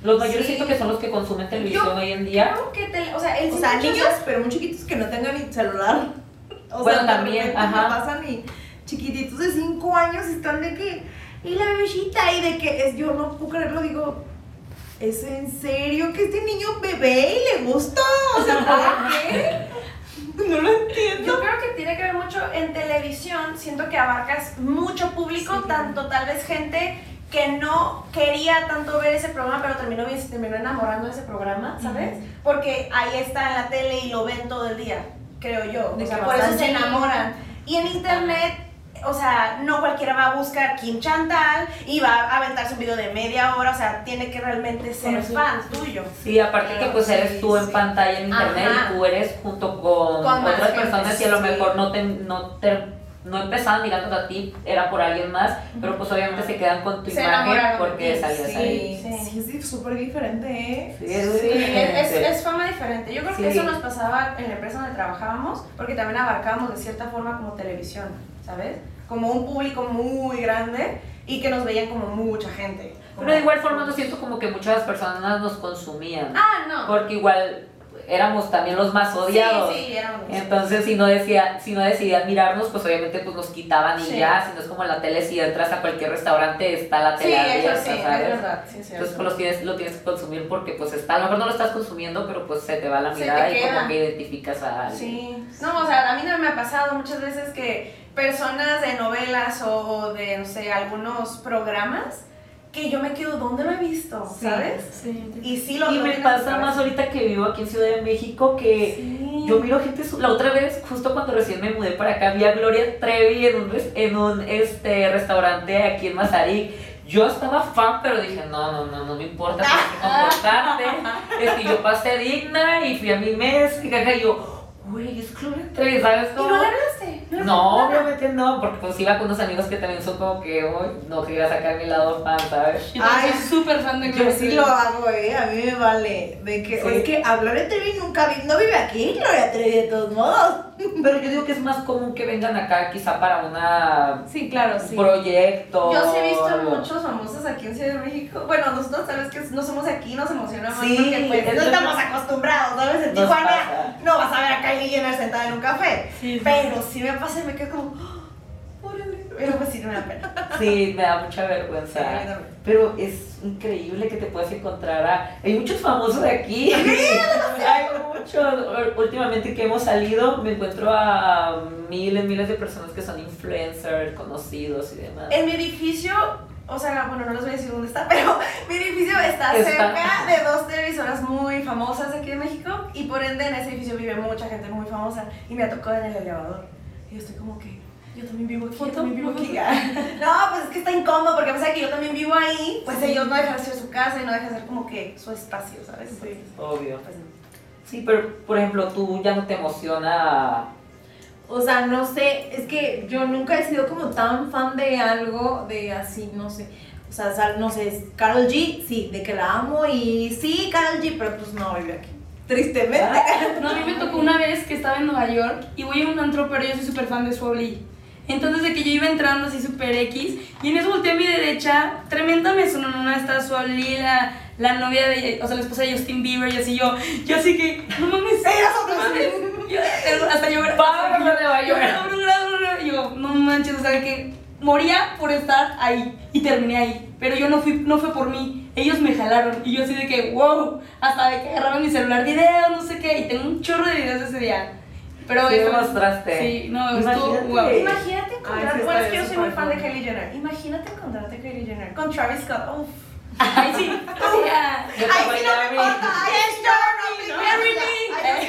Los mayores Sí. siento que son los que consumen televisión Yo hoy en día. Creo que tele- o sea, el O sea, niños, pero muy chiquitos que no tengan ni celular. O Bueno, sea, también, ajá. pasan y chiquititos de 5 años están de que, y la bebecita, y de que es, yo no puedo creerlo, digo, ¿es en serio que este niño bebé y le gusta? O sea, ¿por qué? No lo entiendo. Yo creo que tiene que ver mucho en televisión, siento que abarcas mucho público, tanto tal vez gente que no quería tanto ver ese programa, pero terminó bien, se terminó enamorando de ese programa, ¿sabes? Porque ahí está en la tele y lo ven todo el día, creo yo. De O sea, que por eso se enamoran. Y en internet, o sea, no cualquiera va a buscar Kim Chantal y va a aventarse un video de media hora, o sea, tiene que realmente ser Conocer. fan tuyo. Sí, aparte que pues Sí, eres tú en sí. pantalla en internet Ajá. y tú eres junto con, Con otras personas y a lo sí. mejor no te, no te no empezaban mirando a ti, era por alguien más, pero pues obviamente se quedan con tu Se imagen porque salías ahí. Sí. Sí, sí, es súper diferente, ¿eh? Sí, es Sí, diferente. es, es fama diferente. Yo creo que Sí. eso nos pasaba en la empresa donde trabajábamos, porque también abarcábamos de cierta forma como televisión, ¿sabes? Como un público muy grande y que nos veían como mucha gente. Pero de igual forma no siento como que muchas personas nos consumían, Ah, no. porque igual éramos también los más odiados. Sí, sí, éramos. Entonces, si no, decía, si no decidían mirarnos, pues obviamente pues nos quitaban y Sí. ya. Si no es como en la tele, si entras a cualquier restaurante, está la tele abierta, sí, es ¿sabes? verdad. Entonces, pues los tienes, lo tienes que consumir porque pues está, a lo mejor no lo estás consumiendo, pero pues se te va la mirada y queda. como que identificas a alguien. Sí. No, o sea, a mí no me ha pasado muchas veces que personas de novelas o, o de, no sé, algunos programas que yo me quedo, ¿dónde lo he visto? Sí. ¿Sabes? Sí. Y sí lo Y me pasa más ahorita que vivo aquí en Ciudad de México que Sí. yo miro gente, la otra vez, justo cuando recién me mudé para acá, vi a Gloria Trevi en un, en un este, restaurante aquí en Mazarik. Yo estaba fan, pero dije, no, no, no, no me importa, que comportarte. es que yo pasé digna y fui a mi mes, y caca, y yo, güey, es Trevi, ¿sabes ¿Y cómo? no le hablaste? le No, obviamente no, porque pues iba con unos amigos que también son como que, uy, no quería sacar mi lado fan, ¿sabes? Yo Ay, soy súper fan de Yo Gloria sí lo hago, eh, a mí me vale. De que, Sí. es que a Gloria Trevi nunca vi, no vive aquí, Gloria Trevi de todos modos. Pero yo digo que es más común que vengan acá quizá para una Sí, claro, sí. proyecto. Yo sí he visto algo. muchos famosos aquí en Ciudad de México. Bueno, nosotros vez que no somos de aquí, nos emociona más Sí, porque pues es no estamos acostumbrados, ¿sabes? En Tijuana pasa. no vas a ver a Jenner sentada en un café. Sí, sí. Pero sí me pasa y me quedo como, "Ah, órale". Pero pues sí, no me da pena. Sí, me da mucha Sí, vergüenza. también. Pero es increíble que te puedas encontrar a... Hay muchos famosos de aquí. Hay muchos. Últimamente que hemos salido, me encuentro a miles, miles de personas que son influencers, conocidos y demás. En mi edificio, o sea, bueno, no les voy a decir dónde está, pero mi edificio está, Está. cerca de dos televisoras muy famosas aquí de México y por ende en ese edificio vive mucha gente muy famosa y me ha tocado en el elevador. Y yo estoy como que, yo también vivo aquí, yo vivo aquí. No, pues es que está incómodo porque a pesar de que yo también vivo ahí, pues ellos no dejan de ser su casa y no dejan de ser como que su espacio, ¿sabes? Entonces, Obvio. pues, Sí, pero por ejemplo, tú ya no te emociona... O sea, no sé, es que yo nunca he sido como tan fan de algo de así, no sé. O sea, sal- no sé, es Carol G, sí, de que la amo y sí, Carol G, pero pues no vive aquí. Tristemente. No, a mí me tocó una vez que estaba en Nueva York y voy a un antro, pero yo soy súper fan de Swolly. Entonces de que yo iba entrando así súper X y en eso volteé a mi derecha, tremenda mesonona está Swolly, la, la novia de, o sea, la esposa de Justin Bieber y así yo, yo así que, no mames, no mames, yo, hasta yo, Vámonos a Nueva York. Y yo, no manches, o sea, que moría por estar ahí y terminé ahí, pero yo no fui, no fue por mí, ellos me jalaron y yo así de que, wow, hasta de que agarraron mi celular, videos, no sé qué, y tengo un chorro de videos de ese día. Pero Sí, eso- mostraste. Sí, no, Imagínate. estuvo wow. Imagínate encontrarte, bueno, es que yo soy muy fan de. Kylie Jenner. Imagínate encontrarte a Kylie Jenner con Travis Scott. Uf. Ay, sí, ya. Yo te Ay, voy sí, no me importa. Ay, es yo, no, Marry me.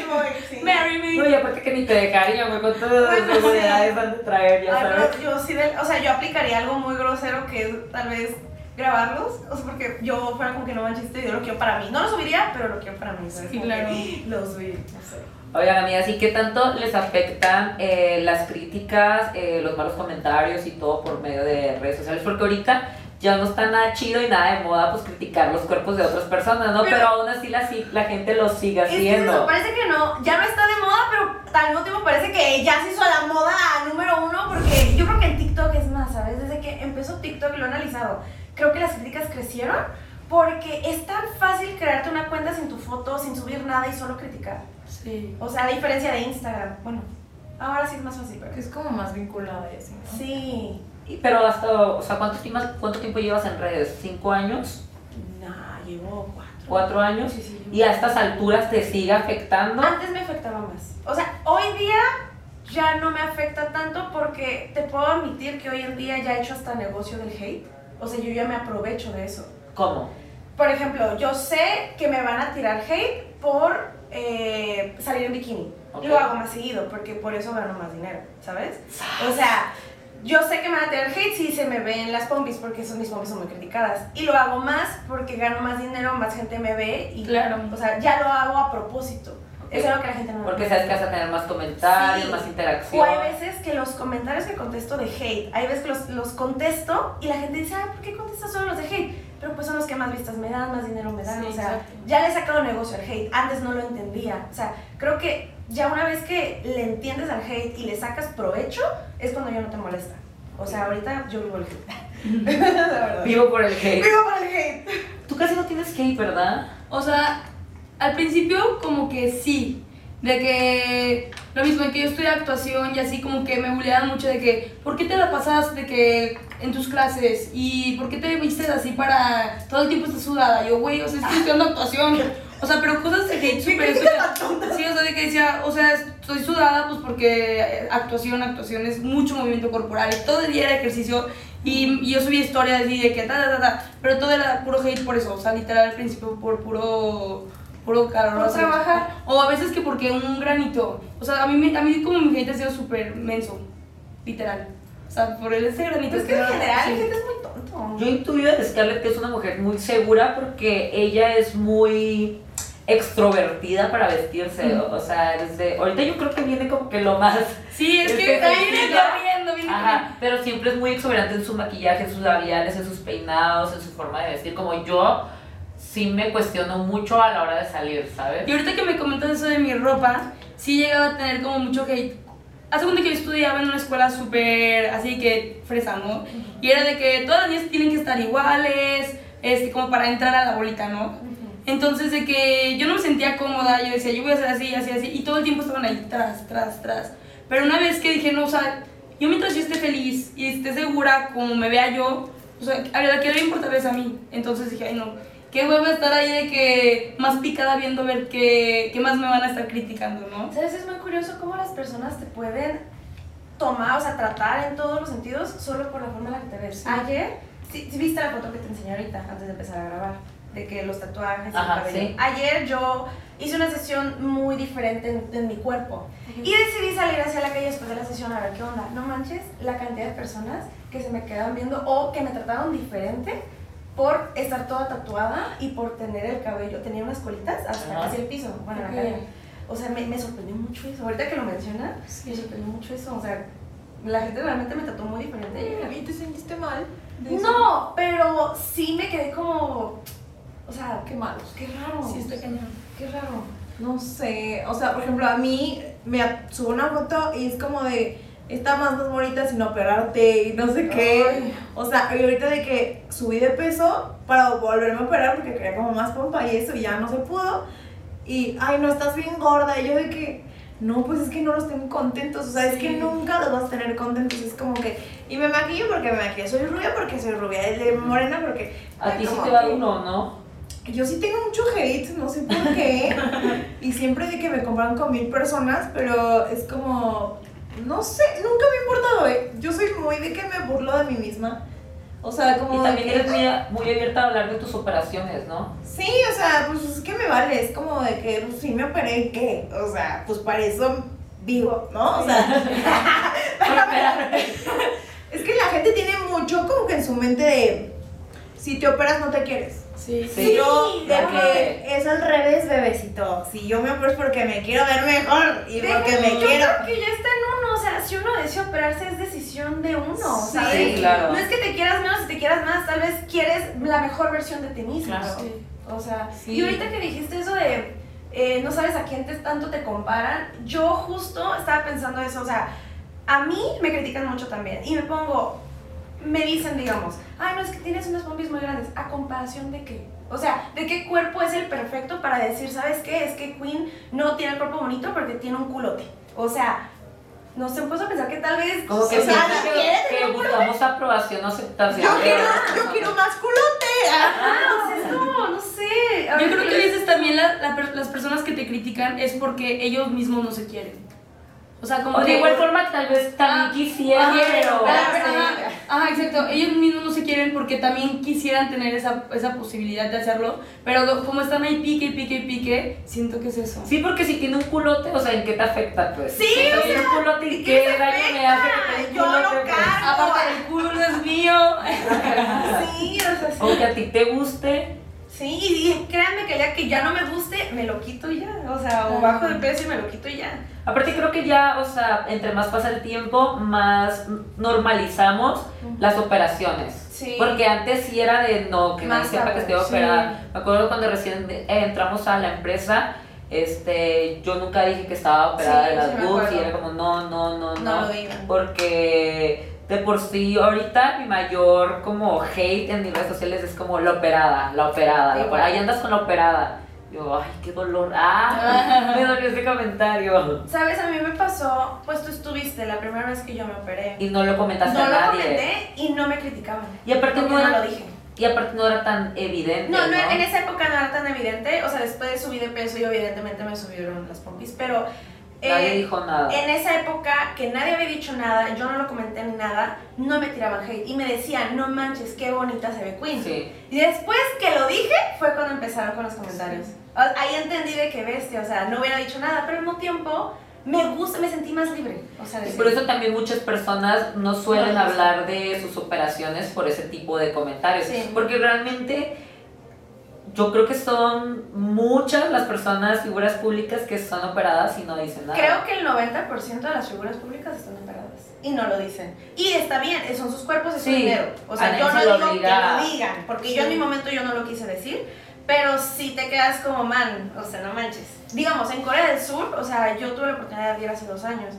Voy. Marry me. No, y aparte que ni te dejaría, güey, con todas las Bueno, seguridades sí. van a traer, ya Ay, sabes. pero yo sí, del- o sea, yo aplicaría algo muy grosero que es tal vez grabarlos, o sea, porque yo fuera como que no manches este video, lo quiero para mí. No lo subiría, pero lo quiero para mí, ¿sabes? Sí, claro. Lo subí, no sé. Oigan, amigas, ¿y qué tanto les afectan eh, las críticas, eh, los malos comentarios y todo por medio de redes sociales? Porque ahorita ya no está nada chido y nada de moda, pues criticar los cuerpos de otras personas, ¿no? Pero, Pero- aún así la, la gente lo sigue Es que haciendo. parece que no, ya no está de moda, pero al mismo tiempo parece que ya se hizo la moda número uno, porque yo creo que en TikTok es más, ¿sabes? Desde que empezó TikTok lo he analizado, creo que las críticas crecieron porque es tan fácil crearte una cuenta sin tu foto, sin subir nada y solo criticar. Sí. O sea, a diferencia de Instagram, bueno, ahora sí es más fácil, pero... Que es como más vinculada y así, ¿no? Sí. Pero hasta, o sea, ¿cuánto, tiempo- ¿cuánto tiempo llevas en redes? ¿Cinco años? Nah, llevo cuatro. ¿Cuatro años? Sí, sí, ¿Y a estas alturas te sigue afectando? Antes me afectaba más. O sea, hoy día ya no me afecta tanto porque te puedo admitir que hoy en día ya he hecho hasta negocio del hate. O sea, yo ya me aprovecho de eso. ¿Cómo? Por ejemplo, yo sé que me van a tirar hate por eh, salir en bikini. Ok. Lo hago más seguido porque por eso gano más dinero, ¿sabes? O sea, yo sé que me van a tirar hate si se me ven las pompis porque son, mis pompis son muy criticadas. Y lo hago más porque gano más dinero, más gente me ve y Claro. o sea, ya lo hago a propósito. Eso es lo que la gente no Porque entiende. sabes que vas a tener más comentarios, Sí. más O interacción. hay veces que los comentarios que contesto de hate, hay veces que los, los contesto y la gente dice, ay, ¿por qué contestas solo los de hate? Pero pues son los que más vistas me dan, más dinero me dan. Sí, o sea, exacto. ya le he sacado negocio al hate. Antes no lo entendía. O sea, creo que ya una vez que le entiendes al hate y le sacas provecho, es cuando ya no te molesta. O sea, ahorita yo vivo el hate. La. Vivo por el hate. Vivo por el hate. Tú casi no tienes hate, ¿verdad? O sea, al principio como que sí. De que lo mismo, que yo estudié actuación y así como que me bulleaban mucho de que, ¿por qué te la pasas de que en tus clases? ¿Y por qué te vistes así para todo el tiempo estás sudada? Yo, güey, o sea, estoy estudiando actuación. O sea, pero cosas de hate súper. Sí, o sea, de que decía, o sea, estoy sudada pues porque eh, actuación, actuación es mucho movimiento corporal, y todo el día era ejercicio y, y yo subí historias así de que ta, ta, ta, ta, pero todo era puro hate por eso, o sea, literal al principio por puro puro calor. Por trabajar. O a veces que porque un granito, o sea, a mí, me- a mí como mi hate ha sido súper menso, literal. O sea, por el ese granito Pues es que en general sí. la gente es muy tonto. Yo intuyo de Scarlett que es una mujer muy segura porque ella es muy extrovertida para vestirse, o sea, desde ahorita yo creo que viene como que lo más Sí, es Es que que está sí, viene corriendo, viene Ajá, pero siempre es muy exuberante en su maquillaje, en sus labiales, en sus peinados, en su forma de vestir. Como yo, sí me cuestiono mucho a la hora de salir, ¿sabes? Y ahorita que me comentas eso de mi ropa, sí llegaba a tener como mucho hate. Hace cuenta que yo estudiaba en una escuela súper así que fresa, ¿no? Y era de que todas las niñas tienen que estar iguales, este, como para entrar a la bolita, ¿no? Entonces de que yo no me sentía cómoda, yo decía, yo voy a hacer así, así, así, y todo el tiempo estaban ahí, tras, tras, tras. Pero una vez que dije, no, o sea, yo mientras yo esté feliz y esté segura como me vea yo, o sea, a la que le importar es a mí. Entonces dije, ay no, qué huevo estar ahí de que más picada viendo ver qué, qué más me van a estar criticando, ¿no? ¿Sabes? Es muy curioso cómo las personas te pueden tomar, o sea, tratar en todos los sentidos solo por la forma en la que te ves. Sí. Ayer, sí, sí viste la foto que te enseñé ahorita antes de empezar a grabar, de que los tatuajes y Ajá, el cabello. sí. Ayer yo hice una sesión muy diferente en, en mi cuerpo y decidí salir hacia la calle después de la sesión a ver qué onda. No manches la cantidad de personas que se me quedaban viendo o que me trataron diferente por estar toda tatuada y por tener el cabello, tenía unas colitas hasta Ajá. casi el piso, bueno, la cadera. O sea, me, me sorprendió mucho eso. Ahorita que lo mencionas, me sorprendió mucho eso. O sea, la gente realmente me trató muy diferente. ¿Y te sentiste mal? de eso? No, pero sí me quedé como. O sea, Qué malos. qué raro. Sí, está cañón. Qué raro. No sé, o sea, por ejemplo, a mí me subo una foto y es como de, está más más bonita sin operarte y no sé qué. Ay. O sea, y ahorita de que subí de peso para volverme a operar porque quería como más pompa y eso y ya no se pudo. Y, ay, no, estás bien gorda. Y yo de que, no, pues es que no los tengo contentos. O sea, es que nunca los vas a tener contentos. Es como que, y me maquillo porque me maquillo. Soy rubia porque soy rubia. De morena porque... A ti sí te va uno, ¿no? Yo sí tengo mucho hate, no sé por qué. y siempre de que me comparan con mil personas, pero es como. No sé, nunca me ha importado, ¿eh? Yo soy muy de que me burlo de mí misma. O sea, Y como. de también eres muy, muy abierta a hablar de tus operaciones, ¿no? Sí, o sea, pues es que me vale. Es como de que, pues sí me operé, ¿y ¿qué? O sea, pues para eso vivo, ¿no? O sea. es que la gente tiene mucho como que en su mente de. Si te operas, no te quieres. Sí. Sí. yo, de que es al revés, bebecito. Si yo me opero es porque me quiero ver mejor y Deja- porque me yo quiero. creo que ya está en uno. O sea, si uno decide operarse, es decisión de uno. Sí, ¿sabes? claro. No es que te quieras menos, si te quieras más, tal vez quieres la mejor versión de ti mismo. Claro. Sí. O sea, Sí. y ahorita que dijiste eso de eh, no sabes a quién te, tanto te comparan, yo justo estaba pensando eso, o sea, a mí me critican mucho también y me pongo, me dicen, digamos, ay, no, es que tienes unas pompis muy grandes, ¿a comparación de qué? O sea, ¿de qué cuerpo es el perfecto para decir, ¿sabes qué? Es que Queen no tiene el cuerpo bonito porque tiene un culote. O sea, no sé, me puedo a pensar que tal vez... Como que o sea, que, que buscamos aprobación o aceptación. Yo quiero, otras yo quiero más culote. Ah, o sea, es como, no sé. Yo creo que a veces también la- las personas que te critican es porque ellos mismos no se quieren. O sea, como de igual forma, tal vez también Ah, quisiera, Ajá, pero. ajá, ajá, exacto. Ellos mismos no se quieren porque también quisieran tener esa, esa posibilidad de hacerlo, pero como están ahí pique y pique y pique, siento que es eso. Sí, porque si tiene un culote, o sea, ¿en qué te afecta, pues? Sí, Si o tiene un culote y ¿y qué te daño me hace que un Yo lo culote, pues? cargo. Aparte, el culo no es mío. Sí, o sea, sí. O que a ti te guste. Sí, y, créanme que ya que ya no me guste, me lo quito ya. O sea, o bajo de peso y me lo quito y ya. Aparte creo que ya, o sea, entre más pasa el tiempo, más normalizamos las operaciones. Sí. Porque antes sí era de no, que nadie Más sepa que estoy sí. operada. Me acuerdo cuando recién eh, entramos a la empresa, este, yo nunca dije que estaba operada Sí, de las boobs y era como no, no, no, no. No. Porque de por sí ahorita mi mayor como hate en mis redes sociales es como la operada, la operada, la operada. Ahí andas con la operada. Yo, ay, qué dolor. Ah, me dolió ese comentario. ¿Sabes? A mí me pasó, pues tú estuviste la primera vez que yo me operé. Y no lo comentaste no a lo nadie. comenté y no me criticaban. Y aparte no, no era, lo dije. y aparte no era tan evidente. No, No, no, en esa época no era tan evidente. O sea, después subí de peso y evidentemente me subieron las pompis. Pero Nadie Eh, dijo nada. En esa época que nadie había dicho nada, yo no lo comenté ni nada, no me tiraban hate y me decían, no manches, qué bonita se ve Queen. Sí. Y después que lo dije fue cuando empezaron con los comentarios. Ah, Ahí entendí de qué bestia, o sea, no hubiera dicho nada, pero al mismo tiempo me gusta, me sentí más libre. O sea, de Por eso también muchas personas no suelen No, no sé. hablar de sus operaciones por ese tipo de comentarios. Sí. Porque realmente yo creo que son muchas las personas, figuras públicas que son operadas y no dicen nada. Creo que el 90% de las figuras públicas están operadas y no lo dicen. Y está bien, son sus cuerpos, es su Sí, dinero. O sea, yo no digo que lo digan, porque yo en mi momento yo no lo quise decir, pero sí te quedas como man, o sea, no manches. Digamos, en Corea del Sur, o sea, yo tuve la oportunidad de ir hace dos años.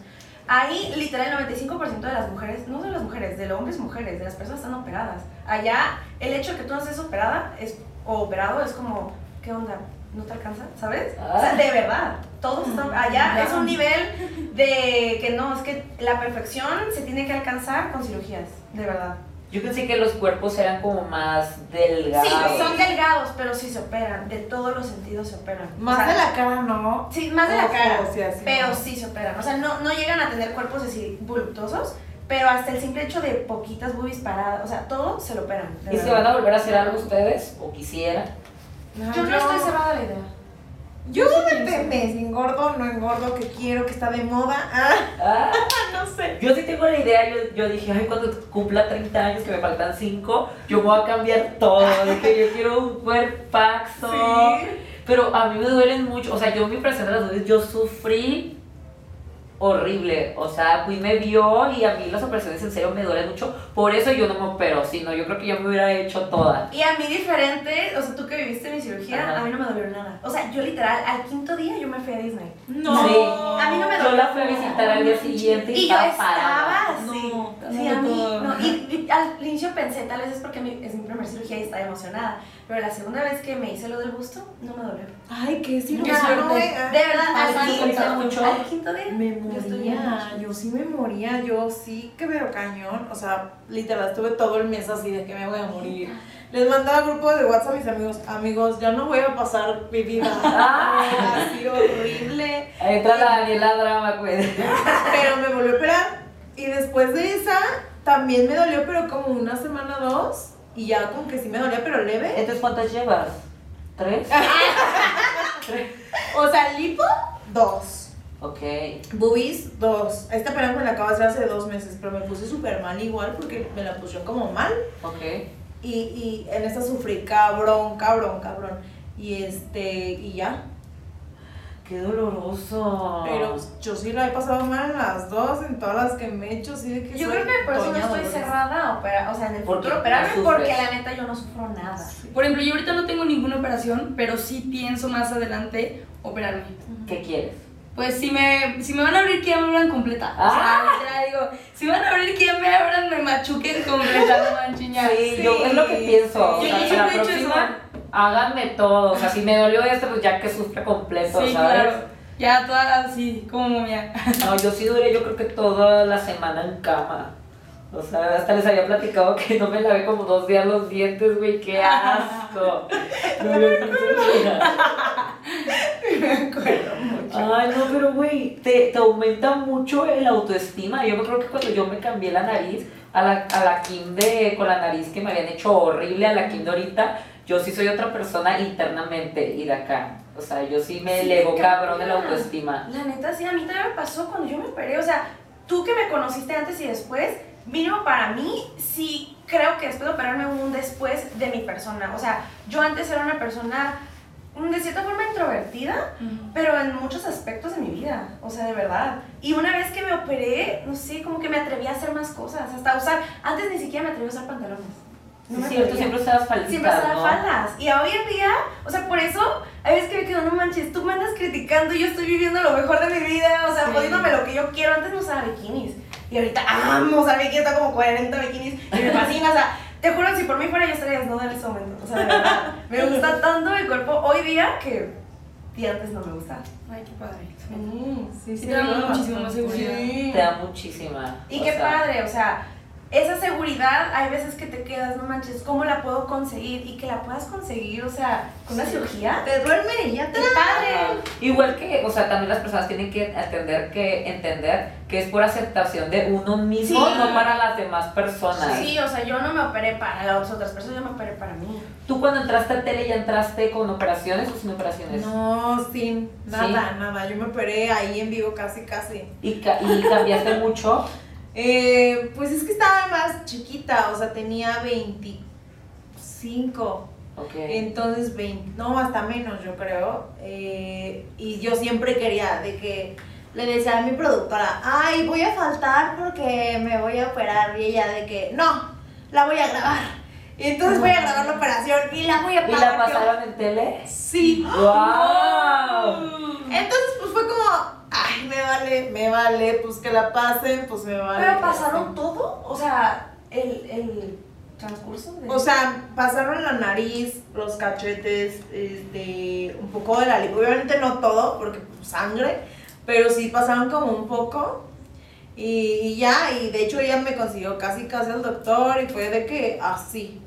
Ahí, literal, el 95% de las mujeres, no de las mujeres, de los hombres y mujeres, de las personas están operadas. Allá, el hecho de que tú no estés operada es, o operado es como, ¿qué onda? ¿No te alcanza? ¿Sabes? O sea, Ah. de verdad. Todos están, allá Ya. es un nivel de que no, es que la perfección se tiene que alcanzar con cirugías, de verdad. Yo pensé que los cuerpos eran como más delgados. Sí, son delgados, pero sí se operan, de todos los sentidos se operan. Más O sea, de la cara, ¿no? Sí, más de la Ojo, cara, o sea, sí, pero no. sí se operan. O sea, no, no llegan a tener cuerpos así voluptuosos, pero hasta el simple hecho de poquitas boobies paradas, o sea, todo se lo operan. ¿Y se verdad. van a volver a hacer algo ustedes? ¿O quisieran? Yo no estoy cerrada a la idea. Yo depende, si engordo, no engordo, que quiero, que está de moda. Ah, Ah, no sé. yo sí tengo la idea, yo, yo dije, ay, cuando cumpla 30 años, que me faltan 5, yo voy a cambiar todo, que yo quiero un cuerpazo. Sí. Pero a mí me duelen mucho, o sea, yo mi presentación de las dudas, yo sufrí horrible, o sea, fui me vio y a mí las operaciones en serio me duelen mucho, por eso yo no me opero, sino yo creo que yo me hubiera hecho todas. Y a mí diferente, o sea, tú que viviste mi cirugía, Ajá. a mí no me dolió nada. O sea, yo literal, al quinto día yo me fui a Disney. No. Sí. A mí no me Yo dolió. la fui a visitar al día siguiente y, Y yo estaba parada. así. No, sí, a mí. No, y, y al inicio pensé, tal vez es porque mi- es mi primera cirugía y estaba emocionada. Pero la segunda vez que me hice lo del busto, no me dolió. Ay, qué cirugía. no, ah. De verdad, al, quinto, mucho. al quinto día. Me moría, yo sí me moría, yo sí que veo cañón, o sea, literal estuve todo el mes así de que me voy a morir. Les mandaba grupos de WhatsApp a mis amigos, amigos, ya no voy a pasar mi vida. Ah. Así horrible. Ahí entra la Daniela Drama, pues. Pero me volvió a operar y después de esa también me dolió, pero como una semana dos y ya como que sí me dolía, pero leve. Entonces, ¿cuántas llevas? ¿Tres? ¿Tres? O sea, lipo, dos. Ok. Boobies, dos. Esta apenas me la acabo de hacer hace dos meses, pero me puse súper mal igual porque me la pusieron como mal. Ok. Y, y en esta sufrí cabrón, cabrón, cabrón. Y este, y ya. Qué doloroso. Pero yo sí la he pasado mal en las dos, en todas las que me he hecho, sí de que Yo soy creo que por eso no estoy Dolores. cerrada a operar, o sea, en el Porque futuro no operarme sufres. porque la neta yo no sufro nada. Por ejemplo, yo ahorita no tengo ninguna operación, pero sí pienso más adelante operarme. ¿Qué quieres? Pues si me, si me van a abrir, que ya me abran completa. Ah. O sea, literal, digo, si van a abrir, que ya me abran, me machuquen completa, no manchen ya. Sí, yo es lo que pienso. O Yo- sea, yo la siempre he dicho próxima, háganme todo. O sea, si me dolió esto, pues ya que sufre completo, Sí, ¿sabes? claro. Ya toda así, como momia. No, yo sí duré, yo creo que toda la semana en cama. O sea, hasta les había platicado que no me lavé como dos días los dientes, güey, qué asco. No, yo sí sufría. Ay, no, pero güey, te, te aumenta mucho el autoestima. Yo me creo que cuando yo me cambié la nariz, a la, a la Kim de, con la nariz que me habían hecho horrible, a la Kim de ahorita, yo sí soy otra persona internamente y de acá. O sea, yo sí me Sí, elevo cabrón el pena. autoestima. La neta, sí, a mí también me pasó cuando yo me operé. O sea, tú que me conociste antes y después, mínimo para mí, sí creo que después de operarme hubo un después de mi persona. O sea, yo antes era una persona mm, de cierta forma introvertida, pero en muchos aspectos de mi vida. O sea, de verdad. Y una vez que me operé, no sé, como que me atreví a hacer más cosas. Hasta usar, antes ni siquiera me atreví a usar pantalones. Me es cierto, siempre usabas falditas, Siempre usaba ¿no? faldas. Y hoy en día, o sea, por eso, a veces que me quedo, no manches, tú me andas criticando y yo estoy viviendo lo mejor de mi vida, o sea, Sí. poniéndome lo que yo quiero. Antes no usaba bikinis. Y ahorita amo usar bikinis, tengo como 40 bikinis y me fascina, o sea, te juro, si por mí fuera yo estaría desnuda en este momento. O sea, de verdad, me gusta tanto mi cuerpo hoy día que, y antes no me gustaba. Ay, qué padre. Mm, sí, Sí, te da bastante. más seguridad. Sí. Te da muchísima. Y qué sea, padre, o sea, esa seguridad seguridad hay veces que te quedas, no manches, ¿cómo la puedo conseguir? Y que la puedas conseguir, o sea, con una cirugía. Te duerme y ya te ¡Qué padre! Igual que, o sea, también las personas tienen que entender que, entender que es por aceptación de uno mismo, Sí. no para las demás personas. Sí, o sea, yo no me operé para las otras personas, yo me operé para mí. ¿Tú cuando entraste a tele ya entraste con operaciones o sin operaciones? No, sin nada, nada. Yo me operé ahí en vivo casi, casi. ¿Y, ca- y cambiaste mucho? Eh, pues es que estaba más chiquita, o sea, tenía 25. Ok. Entonces, 20, no, hasta menos, yo creo. Eh, y yo siempre quería de que le decía a mi productora, ay, voy a faltar porque me voy a operar. Y ella de que, no, la voy a grabar. Y entonces voy a grabar la operación y la voy a ¿Y pagar. la yo. pasaron en tele? Sí. ¡Wow! Entonces, pues fue como, ay, me vale, me vale, pues que la pasen, pues me vale. ¿Pero pasaron la todo? O sea, el, el transcurso de... O sea, pasaron la nariz, los cachetes, este, un poco de la lengua. Obviamente no todo, porque pues, sangre, pero sí pasaron como un poco. Y, y ya, y de hecho ella me consiguió casi casi el doctor y fue de que así.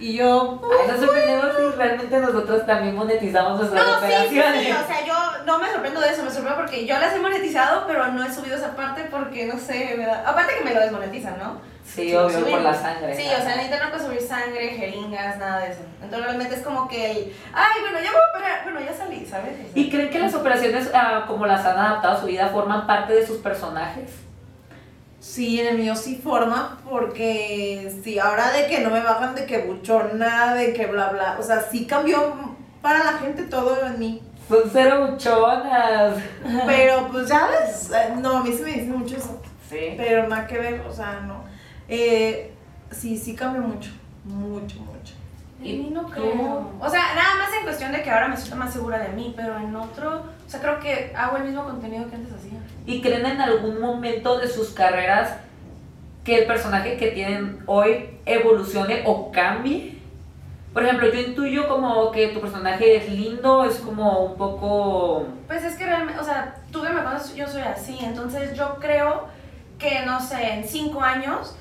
Y yo, Ay, nos sorprendemos si realmente nosotros también monetizamos nuestras No, sí, sí, operaciones. sí, o sea, yo no me sorprendo de eso, me sorprendo porque yo las he monetizado, pero no he subido esa parte porque, no sé, me da... Aparte que me lo desmonetizan, ¿no? Sí, obvio, subir. por la sangre. Sí, o sea, en internet no puedes subir sangre, jeringas, nada de eso. Entonces realmente es como que el, ay, bueno, ya voy a operar, bueno, ya salí, ¿sabes? ¿Y creen que las operaciones, ah, como las han adaptado a su vida, forman parte de sus personajes? Sí, en el mío sí forma, porque sí, ahora de que no me bajan de que buchona, de que bla bla, o sea, sí cambió para la gente todo en mí. Son cero buchonas. Pero pues ya ves, eh, no, a mí sí me dicen mucho eso, Sí. pero nada que ver, o sea, no. Eh, sí, sí cambió mucho, mucho, mucho. Y mí no creo. O sea, nada más en cuestión de que ahora me siento más segura de mí, pero en otro, o sea, creo que hago el mismo contenido que antes hacía. ¿Y creen en algún momento de sus carreras que el personaje que tienen hoy evolucione o cambie? Por ejemplo, yo intuyo como que tu personaje es lindo, es como un poco... Pues es que realmente, o sea, tú que me conoces, yo soy así, entonces yo creo que, no sé, en cinco años,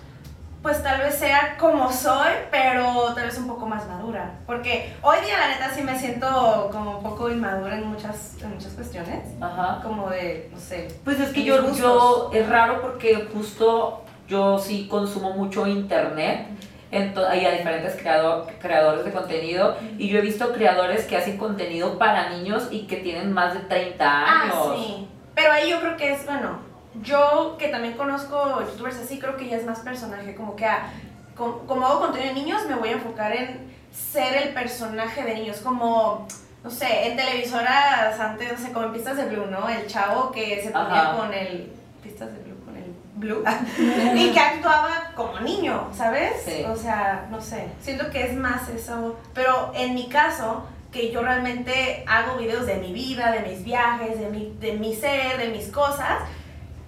pues tal vez sea como soy, pero tal vez un poco más madura. Porque hoy día, la neta, sí me siento como un poco inmadura en muchas, en muchas cuestiones. Ajá. Como de, no sé. Pues es que yo, gustos. yo, es raro porque justo yo sí consumo mucho internet ento- y a diferentes creado- creadores de contenido y yo he visto creadores que hacen contenido para niños y que tienen más de 30 años. Ah, sí. Pero ahí yo creo que es, bueno, yo que también conozco youtubers así, creo que ya es más personaje, como que ah, com- como hago contenido de niños, me voy a enfocar en ser el personaje de niños, como, no sé, en televisoras antes, no sé, como en Pistas de Blue, ¿no? El chavo que se ponía Ajá. con el... Pistas de Blue, con el Blue. y que actuaba como niño, ¿sabes? Sí. O sea, no sé, siento que es más eso, pero en mi caso, que yo realmente hago videos de mi vida, de mis viajes, de mi, de mi ser, de mis cosas,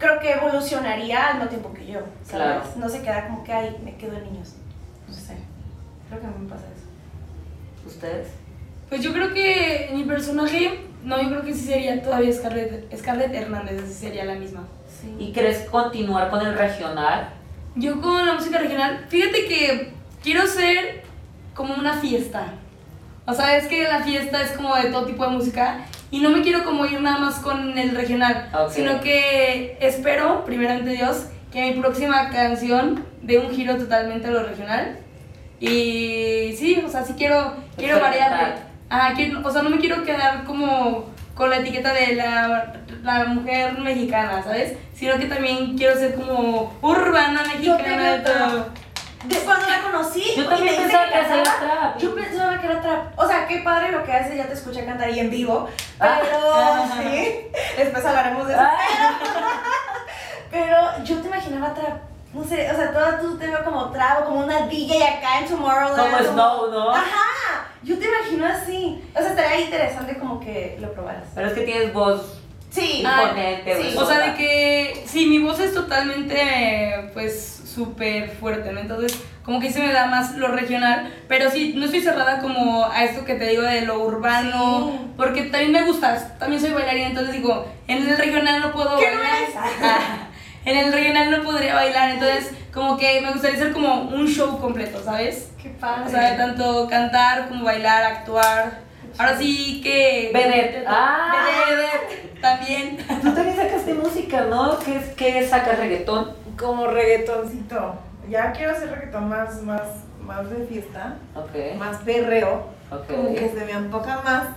creo que evolucionaría al mismo tiempo que yo, ¿sabes? Claro. No se queda como que, ay, me quedo en niños. No sé, creo que a mí me pasa eso. ¿Ustedes? Pues yo creo que mi personaje, no, yo creo que sí sería todavía Scarlett, Scarlett Hernández, así sería la misma. Sí. ¿Y crees continuar con el regional? Yo con la música regional, fíjate que quiero ser como una fiesta. O sea, es que la fiesta es como de todo tipo de música y no me quiero como ir nada más con el regional, sino que espero, primeramente Dios, que mi próxima canción dé un giro totalmente a lo regional. Y sí, o sea, sí quiero, quiero variarle. Ah, quiero- o sea, no me quiero quedar como con la etiqueta de la, la mujer mexicana, ¿sabes? Sino que también quiero ser como urbana Yo te mexicana. De cuando la conocí, Yo y también pensaba que cantaba, trap. Yo pensaba que era trap. O sea, qué padre lo que hace, ya te escuché cantar ahí en vivo. Ah. Pero sí, después hablaremos de eso. Ah. Pero yo te imaginaba trap. No sé, o sea, toda tú te veo como trap o como una DJ acá en Tomorrowland. Como Snow, ¿no? Ajá, yo te imagino así. O sea, estaría interesante como que lo probaras. Pero es que tienes voz Sí. Ah, imponente. sí. O sea, de que sí, mi voz es totalmente, pues, súper fuerte, ¿no? Entonces, como que se me da más lo regional, pero sí, no estoy cerrada como a esto que te digo de lo urbano, Sí. porque también me gusta, también soy bailarina, entonces digo, en el regional no puedo ¿Qué no bailar. eres? Ah, en el regional no podría bailar, entonces como que me gustaría hacer como un show completo, ¿sabes? Qué padre. O sea, tanto cantar como bailar, actuar. Ahora sí que... Vedette. Ah. Vedette también. Tú también sacaste música, ¿no? ¿Qué, qué sacas reggaetón? Como reggaetoncito. Ya quiero hacer reggaetón más, más, más de fiesta, Ok. más perreo. Ok. Como que se me antoja más.